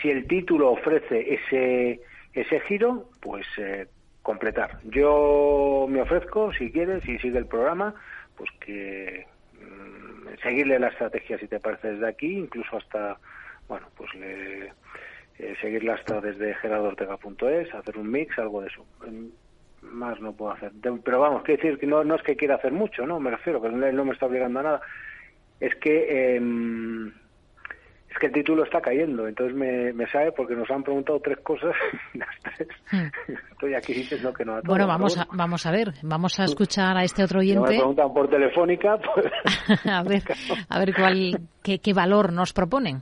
si el título ofrece ese, ese giro, pues eh, completar. Yo me ofrezco, si quieres, si sigue el programa, pues que mmm, seguirle la estrategia, si te parece, desde aquí, incluso hasta, bueno, pues le, eh, seguirla hasta desde gerardortega.es, hacer un mix, algo de eso. Más no puedo hacer. Pero vamos, quiero decir que no, no es que quiera hacer mucho, ¿no? Me refiero, que él no me está obligando a nada. Es que... Eh, que el título está cayendo, entonces me, me sabe porque nos han preguntado tres cosas las tres hmm. estoy aquí diciendo que no a Bueno, vamos a, vamos a ver, vamos a escuchar a este otro oyente. me preguntan por telefónica, pues... a ver, a ver cuál, qué, qué valor nos proponen.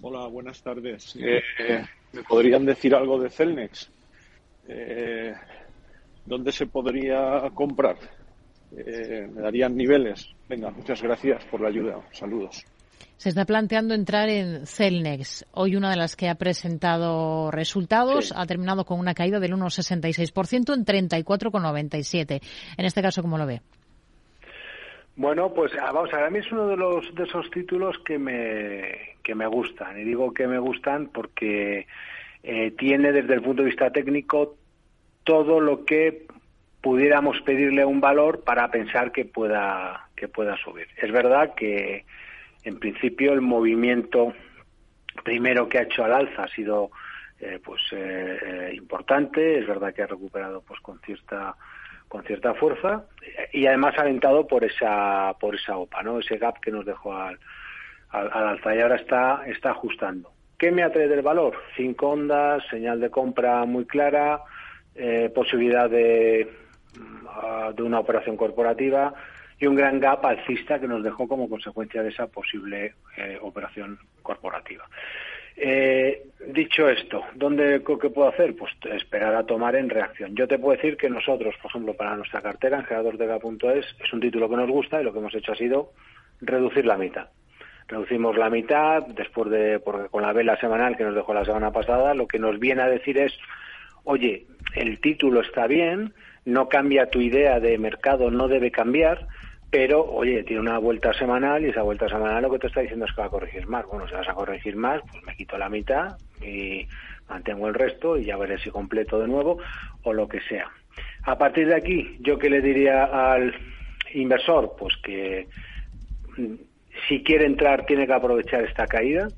Hola, buenas tardes. Eh, ¿Me podrían decir algo de Celnex? Eh, ¿Dónde se podría comprar? Eh, ¿Me darían niveles? Venga, muchas gracias por la ayuda. Saludos. Se está planteando entrar en Celnex. Hoy una de las que ha presentado resultados ha terminado con una caída del 1,66% en 34,97. En este caso, ¿cómo lo ve? Bueno, pues ah, vamos a ver, a mí es uno de los de esos títulos que me que me gustan y digo que me gustan porque eh, tiene desde el punto de vista técnico todo lo que pudiéramos pedirle un valor para pensar que pueda que pueda subir. Es verdad que en principio el movimiento primero que ha hecho al alza ha sido eh, pues eh, importante. Es verdad que ha recuperado pues con cierta con cierta fuerza y además alentado por esa por esa OPA, ¿no? Ese gap que nos dejó al, al, alza y ahora está está ajustando. ¿Qué me atrae del valor? Cinco ondas, señal de compra muy clara, eh, posibilidad de, de una operación corporativa y un gran gap alcista que nos dejó como consecuencia de esa posible eh, operación corporativa. Eh, dicho esto, ¿dónde qué puedo hacer? Pues esperar a tomar en reacción. Yo te puedo decir que nosotros, por ejemplo, para nuestra cartera en generadordega.es es un título que nos gusta y lo que hemos hecho ha sido reducir la mitad. Reducimos la mitad después de, porque con la vela semanal que nos dejó la semana pasada, lo que nos viene a decir es, oye, el título está bien, no cambia tu idea de mercado, no debe cambiar, pero oye, tiene una vuelta semanal y esa vuelta semanal lo que te está diciendo es que va a corregir más. Bueno, si vas a corregir más, pues me quito la mitad y mantengo el resto y ya veré si completo de nuevo o lo que sea. A partir de aquí, ¿yo qué le diría al inversor? Pues que mm, si quiere entrar tiene que aprovechar esta caída,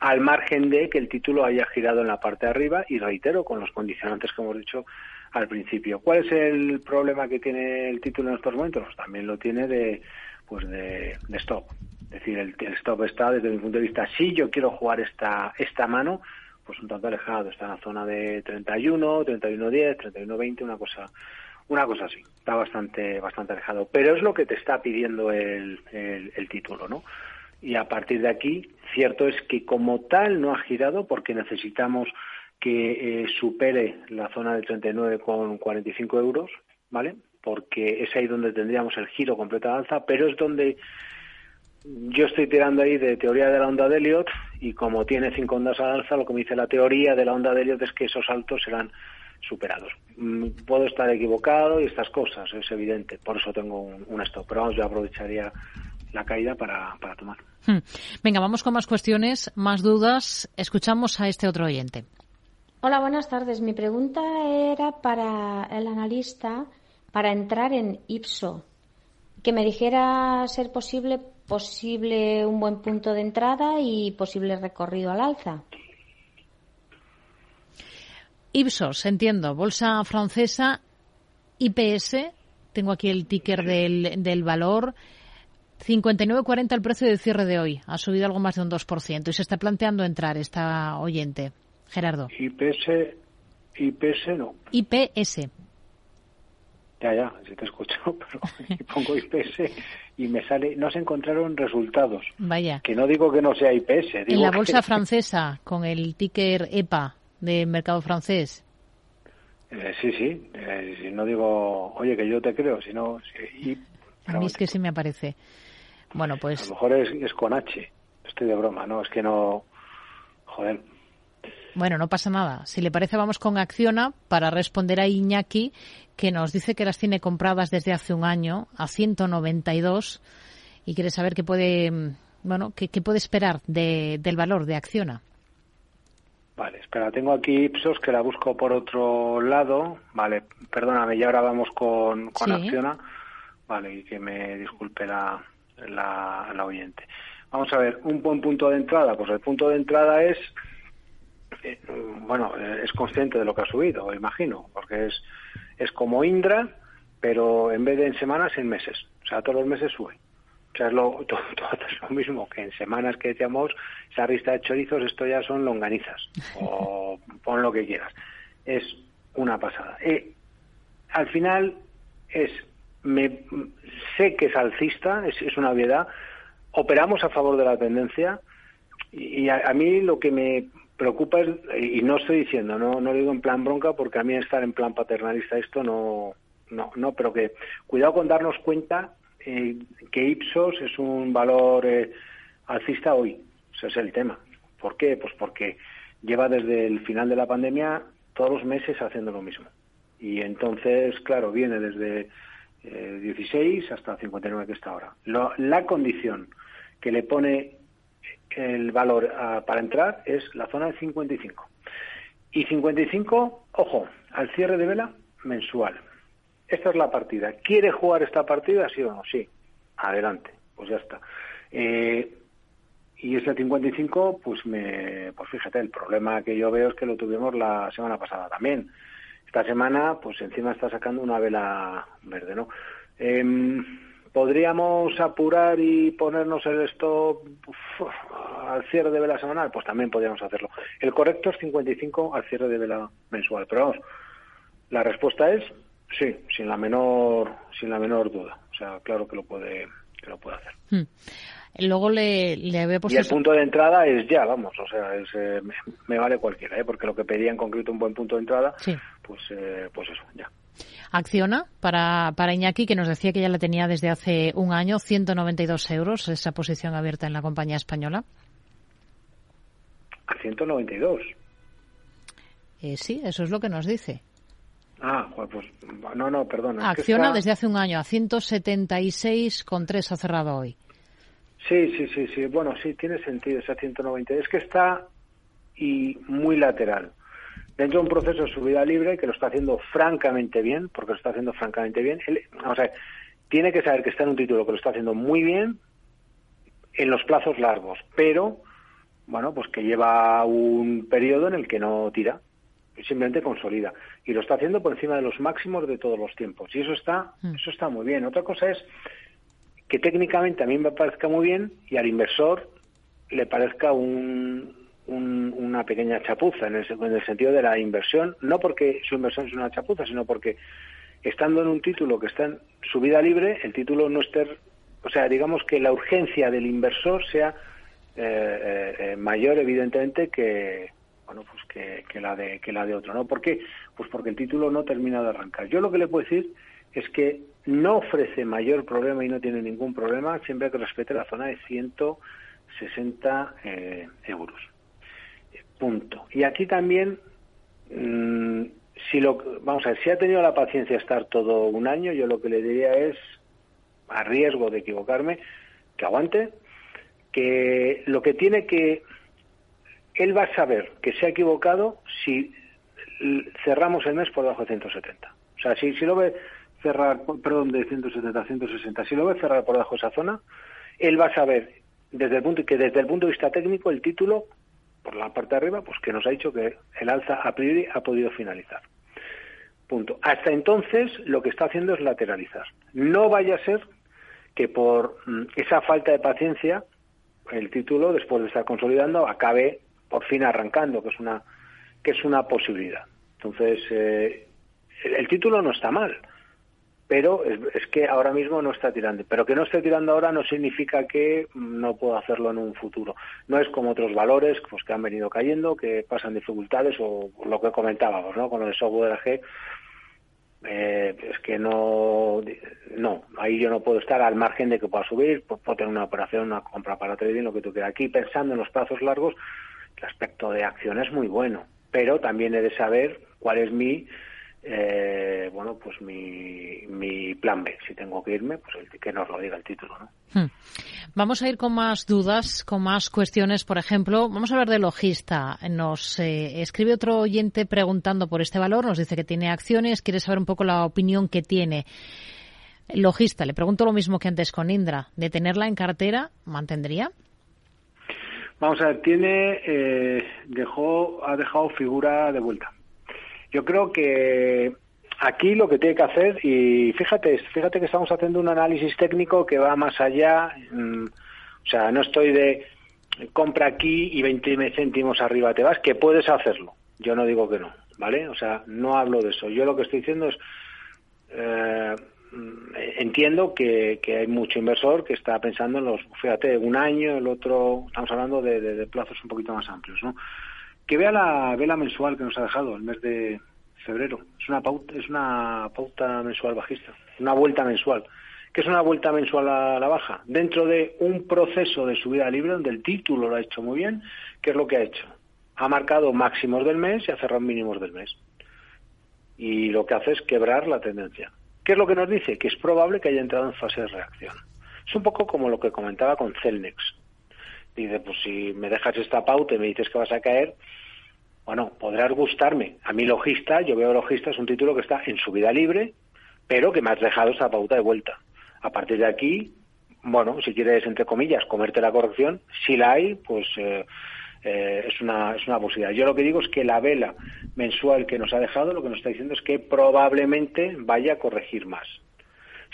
al margen de que el título haya girado en la parte de arriba y reitero con los condicionantes que hemos dicho al principio. ¿Cuál es el problema que tiene el título en estos momentos? Pues también lo tiene de, pues de, stop. Es decir, el, stop está desde mi punto de vista, si yo quiero jugar esta, esta mano, pues un tanto alejado, está en la zona de 31, 31.10, 31.20, una cosa, una cosa así, está bastante, bastante alejado. Pero es lo que te está pidiendo el, el, el título, ¿no? Y a partir de aquí, cierto es que como tal no ha girado porque necesitamos que eh, supere la zona de 39,45 euros, ¿vale? Porque es ahí donde tendríamos el giro completo de alza, pero es donde yo estoy tirando ahí de teoría de la onda de Elliot y como tiene cinco ondas al alza, lo que me dice la teoría de la onda de Elliot es que esos saltos serán superados. Mm, puedo estar equivocado y estas cosas, es evidente, por eso tengo un, stop, pero vamos, yo aprovecharía la caída para, para tomar. Hmm. Venga, vamos con más cuestiones, más dudas. Escuchamos a este otro oyente. Hola, buenas tardes. Mi pregunta era para el analista para entrar en Ipso. Que me dijera ser posible, posible un buen punto de entrada y posible recorrido al alza. Ipsos, entiendo. Bolsa francesa, IPS. Tengo aquí el ticker del, del valor. 59.40 el precio de cierre de hoy. Ha subido algo más de un 2%. Y se está planteando entrar esta oyente. Gerardo. IPS, IPS no. IPS. Ya, ya, si te escucho, pero pongo IPS y me sale, no se encontraron resultados. Vaya. Que no digo que no sea IPS. en la bolsa francesa, con el ticker EPA de mercado francés. Eh, sí, sí. Eh, si no digo, oye, que yo te creo, sino. a mí es que sí me aparece. Bueno, pues. A lo mejor es, es con H. Estoy de broma, ¿no? Es que no. Joder. Bueno, no pasa nada. Si le parece, vamos con Acciona para responder a Iñaki, que nos dice que las tiene compradas desde hace un año a 192 y quiere saber qué puede, mm, bueno, qué, puede esperar del valor de Acciona. Vale, espera, tengo aquí Ipsos que la busco por otro lado. Vale, perdóname, y ahora vamos con, con Acciona. Vale, y que me disculpe la, la, la oyente. Vamos a ver, un buen punto de entrada. Pues el punto de entrada es eh, bueno, eh, es consciente de lo que ha subido, imagino, porque es, es como Indra, pero en vez de en semanas, en meses. O sea, todos los meses sube. O sea, es lo, todo, es lo mismo que en semanas que decíamos, esa rista de chorizos, esto ya son longanizas, o pon lo que quieras. Es una pasada. Eh, al final es, me, sé que es alcista, es, es una obviedad, operamos a favor de la tendencia y a, mí lo que me preocupa y no estoy diciendo, no, no lo digo en plan bronca porque a mí estar en plan paternalista esto no, no, no, pero que cuidado con darnos cuenta eh, que Ipsos es un valor eh, alcista hoy. Ese es el tema. ¿Por qué? Pues porque lleva desde el final de la pandemia todos los meses haciendo lo mismo. Y entonces, claro, viene desde 16 eh, hasta 59 que está ahora. la condición que le pone el valor ah, para entrar es la zona de 55. Y 55, ojo, al cierre de vela mensual. Esta es la partida. ¿Quiere jugar esta partida, sí o no? Sí. Adelante. Pues ya está. Eh, y ese 55, pues me, pues fíjate, el problema que yo veo es que lo tuvimos la semana pasada también. Esta semana, pues encima está sacando una vela verde, ¿no? Em, ¿Podríamos apurar y ponernos el stop al cierre de vela semanal? Pues también podríamos hacerlo. El correcto es 55 al cierre de vela mensual. Pero vamos, la respuesta es sí, sin la menor, sin la menor duda. O sea, claro que lo puede, que lo puede hacer. Hmm. Luego le, le había puesto... Y el punto de entrada es ya, vamos, o sea, es, eh, me, vale cualquiera, ¿eh? porque lo que pedía en concreto un buen punto de entrada, pues, eh, pues eso, ya. Acciona para, para Iñaki, que nos decía que ya la tenía desde hace un año, 192 euros esa posición abierta en la compañía española. ¿A 192? Eh, sí, eso es lo que nos dice. Ah, pues no, no, perdón. Acciona desde hace un año a 176,3 ha cerrado hoy. Sí, sí, sí, sí. Bueno, sí, tiene sentido esa 192. Es que está y muy lateral dentro de un proceso de subida libre que lo está haciendo francamente bien, porque lo está haciendo francamente bien. vamos a ver, tiene que saber que está en un título que lo está haciendo muy bien en los plazos largos, pero bueno, pues que lleva un periodo en el que no tira, simplemente consolida y lo está haciendo por encima de los máximos de todos los tiempos y eso está mm. eso está muy bien. Otra cosa es que técnicamente a mí me parezca muy bien y al inversor le parezca un, una pequeña chapuza en el, sentido de la inversión, no porque su inversión es una chapuza, sino porque estando en un título que está en subida libre, el título no esté, o sea, digamos que la urgencia del inversor sea eh, eh, eh, mayor, evidentemente, que bueno, pues que, que, la de que la de otro, ¿no? ¿Por qué? Pues porque el título no termina de arrancar. Yo lo que le puedo decir es que no ofrece mayor problema y no tiene ningún problema siempre que respete la zona de 160 euros. Punto. Y aquí también, mm, si lo, vamos a ver, si ha tenido la paciencia de estar todo un año, yo lo que le diría es, a riesgo de equivocarme, que aguante, que lo que tiene que, él va a saber que se ha equivocado si cerramos el mes por debajo de 170. O sea, si, si lo ve cerrar, perdón, de 170 a 160, si lo ve cerrar por debajo de esa zona, él va a saber desde el punto que desde el punto de vista técnico el título por la parte de arriba, pues que nos ha dicho que el alza a priori ha podido finalizar. Punto. Hasta entonces lo que está haciendo es lateralizar. No vaya a ser que por mm, esa falta de paciencia el título, después de estar consolidando, acabe por fin arrancando, que es una que es una posibilidad. Entonces, eh, el, título no está mal pero es, que ahora mismo no está tirando. Pero que no esté tirando ahora no significa que no pueda hacerlo en un futuro. No es como otros valores pues, que han venido cayendo, que pasan dificultades o lo que comentábamos, ¿no? Con el software G, eh, es que no, no, ahí yo no puedo estar al margen de que pueda subir, puedo tener una operación, una compra para trading, lo que tú quieras. Aquí pensando en los plazos largos, el aspecto de acción es muy bueno, pero también he de saber cuál es mi eh, bueno, pues mi, mi plan B. Si tengo que irme, pues el, que nos lo diga el título, ¿no? Hmm. Vamos a ir con más dudas, con más cuestiones. Por ejemplo, vamos a hablar de logista. Nos eh, escribe otro oyente preguntando por este valor. Nos dice que tiene acciones, quiere saber un poco la opinión que tiene. Logista, le pregunto lo mismo que antes con Indra. ¿De tenerla en cartera, mantendría? Vamos a ver, tiene, eh, dejó, ha dejado figura de vuelta yo creo que aquí lo que tiene que hacer, y fíjate, fíjate que estamos haciendo un análisis técnico que va más allá, mm, o sea, no estoy de compra aquí y 20 céntimos arriba te vas, que puedes hacerlo, yo no digo que no, ¿vale? O sea, no hablo de eso, yo lo que estoy diciendo es, eh, entiendo que, hay mucho inversor que está pensando en los, fíjate, un año, el otro, estamos hablando de, de plazos un poquito más amplios, ¿no? Que vea la vela mensual que nos ha dejado el mes de, febrero. Es una pauta, es una pauta mensual bajista, una vuelta mensual. ¿Qué es una vuelta mensual a la baja? Dentro de un proceso de subida libre donde el título lo ha hecho muy bien, ¿qué es lo que ha hecho? Ha marcado máximos del mes y ha cerrado mínimos del mes. Y lo que hace es quebrar la tendencia. ¿Qué es lo que nos dice? Que es probable que haya entrado en fase de reacción. Es un poco como lo que comentaba con Celnex. Dice, pues si me dejas esta pauta y me dices que vas a caer, bueno, podrás gustarme. A mí Logista, yo veo Logista, es un título que está en su vida libre, pero que me has dejado esa pauta de vuelta. A partir de aquí, bueno, si quieres, entre comillas, comerte la corrección, si la hay, pues eh, eh, es, una, es una posibilidad. Yo lo que digo es que la vela mensual que nos ha dejado, lo que nos está diciendo es que probablemente vaya a corregir más.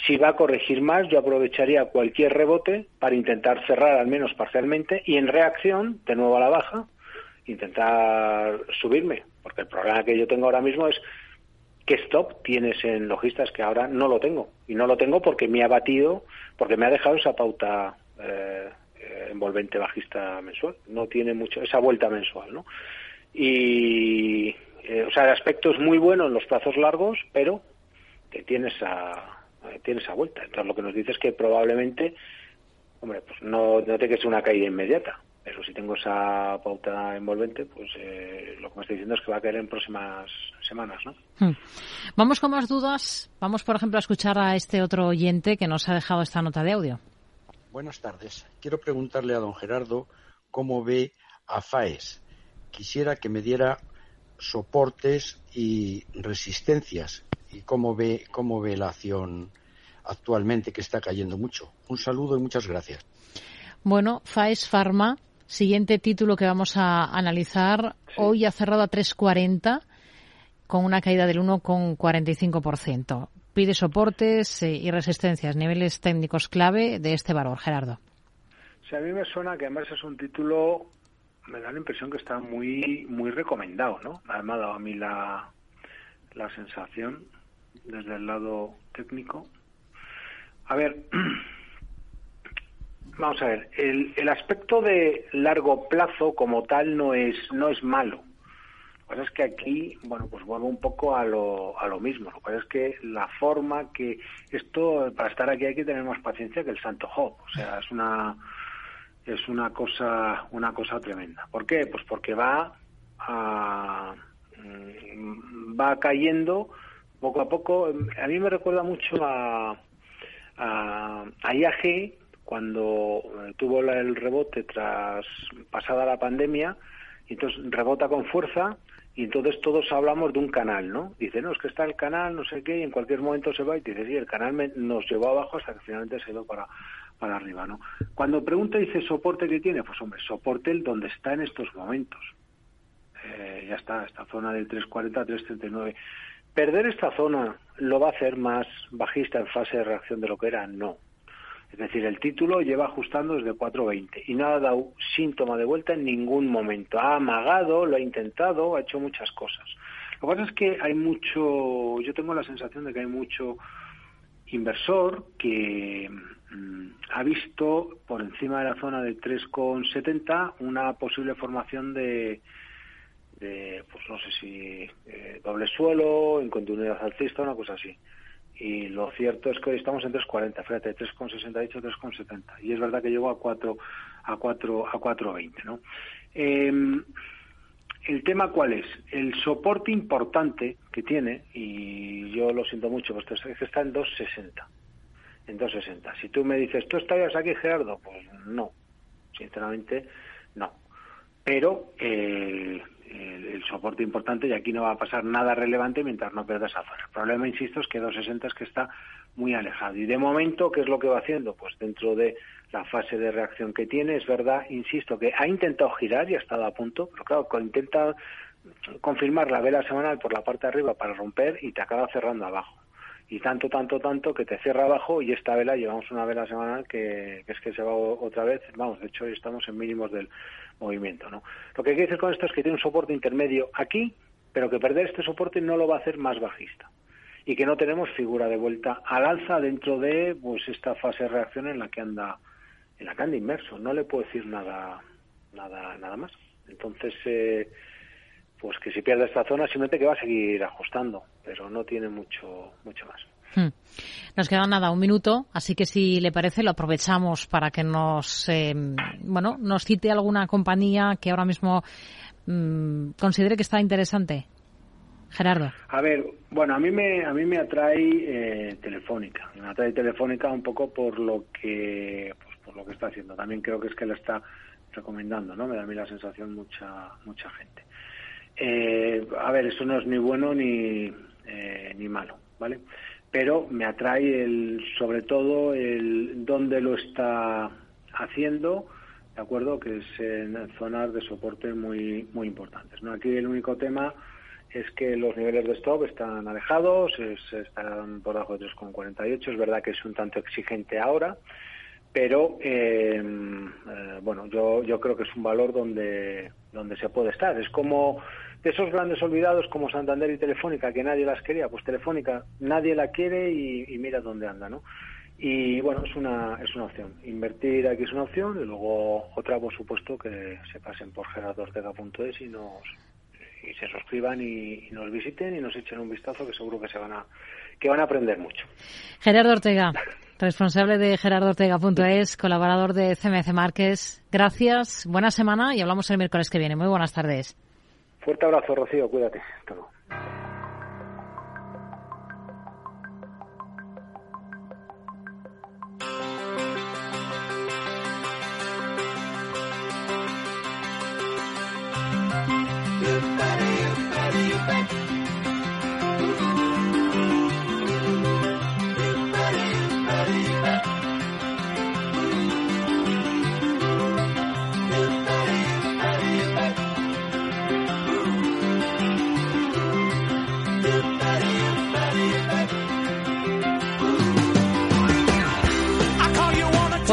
Si va a corregir más, yo aprovecharía cualquier rebote para intentar cerrar al menos parcialmente y en reacción, de nuevo a la baja, intentar subirme, porque el problema que yo tengo ahora mismo es qué stop tienes en logistas que ahora no lo tengo. Y no lo tengo porque me ha batido, porque me ha dejado esa pauta eh, envolvente bajista mensual. No tiene mucho, esa vuelta mensual, ¿no? Y, eh, o sea, el aspecto es muy bueno en los plazos largos, pero que tiene esa, tiene esa vuelta. Entonces lo que nos dice es que probablemente, hombre, pues no, no tiene que ser una caída inmediata, pero si tengo esa pauta envolvente, pues eh, lo que me estoy diciendo es que va a caer en próximas semanas, ¿no? Hmm. Vamos con más dudas. Vamos, por ejemplo, a escuchar a este otro oyente que nos ha dejado esta nota de audio. Buenas tardes. Quiero preguntarle a don Gerardo cómo ve a FAES. Quisiera que me diera soportes y resistencias y cómo ve, cómo ve la acción actualmente que está cayendo mucho. Un saludo y muchas gracias. Bueno, FAES Pharma Siguiente título que vamos a analizar. Hoy ha cerrado a 3.40 con una caída del 1,45%. Pide soportes eh, y resistencias, niveles técnicos clave de este valor, Gerardo. a mí me suena que además es un título, me da la impresión que está muy muy recomendado, ¿no? Me ha dado a mí la, la sensación desde el lado técnico. A ver, Vamos a ver, el, el aspecto de largo plazo como tal no es, no es malo. Lo que pasa es que aquí, bueno, pues vuelvo un poco a lo, a lo mismo. Lo que pasa es que la forma que esto, para estar aquí hay que tener más paciencia que el Santo Job. O sea, es una, es una cosa, una cosa tremenda. ¿Por qué? Pues porque va a, mm, va cayendo poco a poco. A mí me recuerda mucho a, a, a IAG cuando eh, tuvo el rebote tras pasada la pandemia, y entonces rebota con fuerza y entonces todos hablamos de un canal, ¿no? Dice, no, es que está el canal, no sé qué, y en cualquier momento se va y dice, sí, el canal nos llevó abajo hasta que finalmente se ido para, para arriba, ¿no? Cuando pregunta, dice, ¿soporte que tiene? Pues hombre, soporte el donde está en estos momentos. Eh, ya está, esta zona del 340, 339. ¿Perder esta zona lo va a hacer más bajista en fase de reacción de lo que era? No. Es decir, el título lleva ajustando desde 4.20 y no ha dado síntoma de vuelta en ningún momento. Ha amagado, lo ha intentado, ha hecho muchas cosas. Lo que pasa es que hay mucho, yo tengo la sensación de que hay mucho inversor que mm, ha visto por encima de la zona de 3,70 una posible formación de, pues no sé si eh, doble suelo, en continuidad alcista, una cosa así y lo cierto es que hoy estamos en 3.40, fíjate, 3.68, 3.70 y es verdad que llegó a 4 a 4 a 4.20, ¿no? Em, el tema cuál es? El soporte importante que tiene y yo lo siento mucho, pues es que está en 2.60. En 2.60. Si tú me dices, ¿tú estarías aquí, Gerardo? Pues no. Sinceramente, no. Pero eh, el, soporte importante y aquí no va a pasar nada relevante mientras no pierda esa zona. El problema, insisto, es que 260 es que está muy alejado. Y de momento, ¿qué es lo que va haciendo? Pues dentro de la fase de reacción que tiene, es verdad, insisto, que ha intentado girar y ha estado a punto, pero claro, intenta confirmar la vela semanal por la parte de arriba para romper y te acaba cerrando abajo. Y tanto, tanto, tanto que te cierra abajo y esta vela llevamos una vela semanal que, es que se va otra vez. Vamos, de hecho, hoy estamos en mínimos del movimiento. ¿no? Lo que hay que decir con esto es que tiene un soporte intermedio aquí, pero que perder este soporte no lo va a hacer más bajista y que no tenemos figura de vuelta al alza dentro de pues esta fase de reacción en la que anda en la que anda inmerso no le puedo decir nada nada nada más entonces eh, pues que si pierde esta zona simplemente que va a seguir ajustando pero no tiene mucho mucho más hmm. Nos queda nada, un minuto, así que si le parece lo aprovechamos para que nos, eh, bueno, nos cite alguna compañía que ahora mismo mm, considere que está interesante. Gerardo. A ver, bueno, a mí me a mí me atrae eh, Telefónica. Me atrae Telefónica un poco por lo que pues, por lo que está haciendo. También creo que es que la está recomendando, ¿no? Me da a mí la sensación mucha mucha gente. Eh, a ver, esto no es ni bueno ni eh, ni malo, ¿vale? Pero me atrae el sobre todo el dónde lo está haciendo, de acuerdo, que es en zonas de soporte muy muy importantes. ¿no? Aquí el único tema es que los niveles de stop están alejados, están por debajo de 3,48. Es verdad que es un tanto exigente ahora, pero eh, eh, bueno, yo, yo creo que es un valor donde, donde se puede estar. Es como de esos grandes olvidados como Santander y Telefónica, que nadie las quería, pues Telefónica nadie la quiere y, mira dónde anda, ¿no? Y bueno, es una, es una opción. Invertir aquí es una opción y luego otra, por supuesto, que se pasen por gerardortega.es y nos, y se suscriban y, nos visiten y nos echen un vistazo que seguro que se van a que van a aprender mucho. Gerardo Ortega, responsable de gerardortega.es, colaborador de CMC Márquez. Gracias, buena semana y hablamos el miércoles que viene. Muy buenas tardes. Fuerte abrazo, Rocío, cuídate. Hasta luego.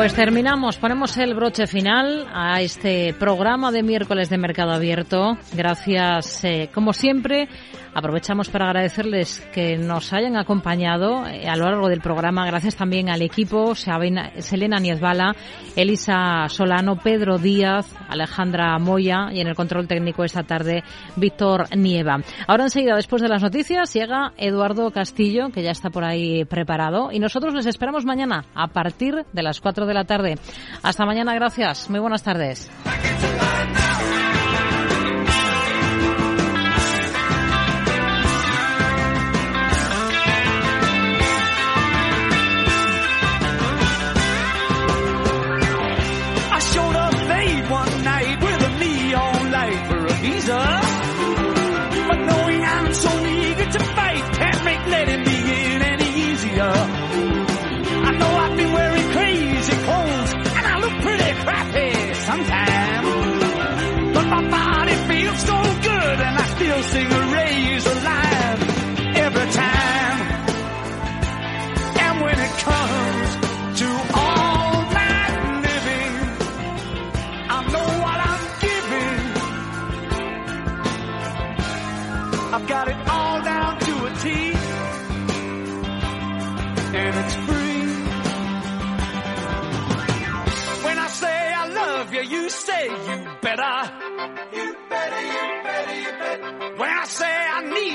Pues terminamos, ponemos el broche final a este programa de miércoles de Mercado Abierto. Gracias, eh, como siempre, Aprovechamos para agradecerles que nos hayan acompañado eh, a lo largo del programa. Gracias también al equipo, Selena Niezbala, Elisa Solano, Pedro Díaz, Alejandra Moya y en el control técnico esta tarde Víctor Nieva. Ahora enseguida, después de las noticias, llega Eduardo Castillo, que ya está por ahí preparado. Y nosotros les esperamos mañana a partir de las 4 de la tarde. Hasta mañana, gracias. Muy buenas tardes.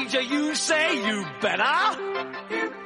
Say you say You better, you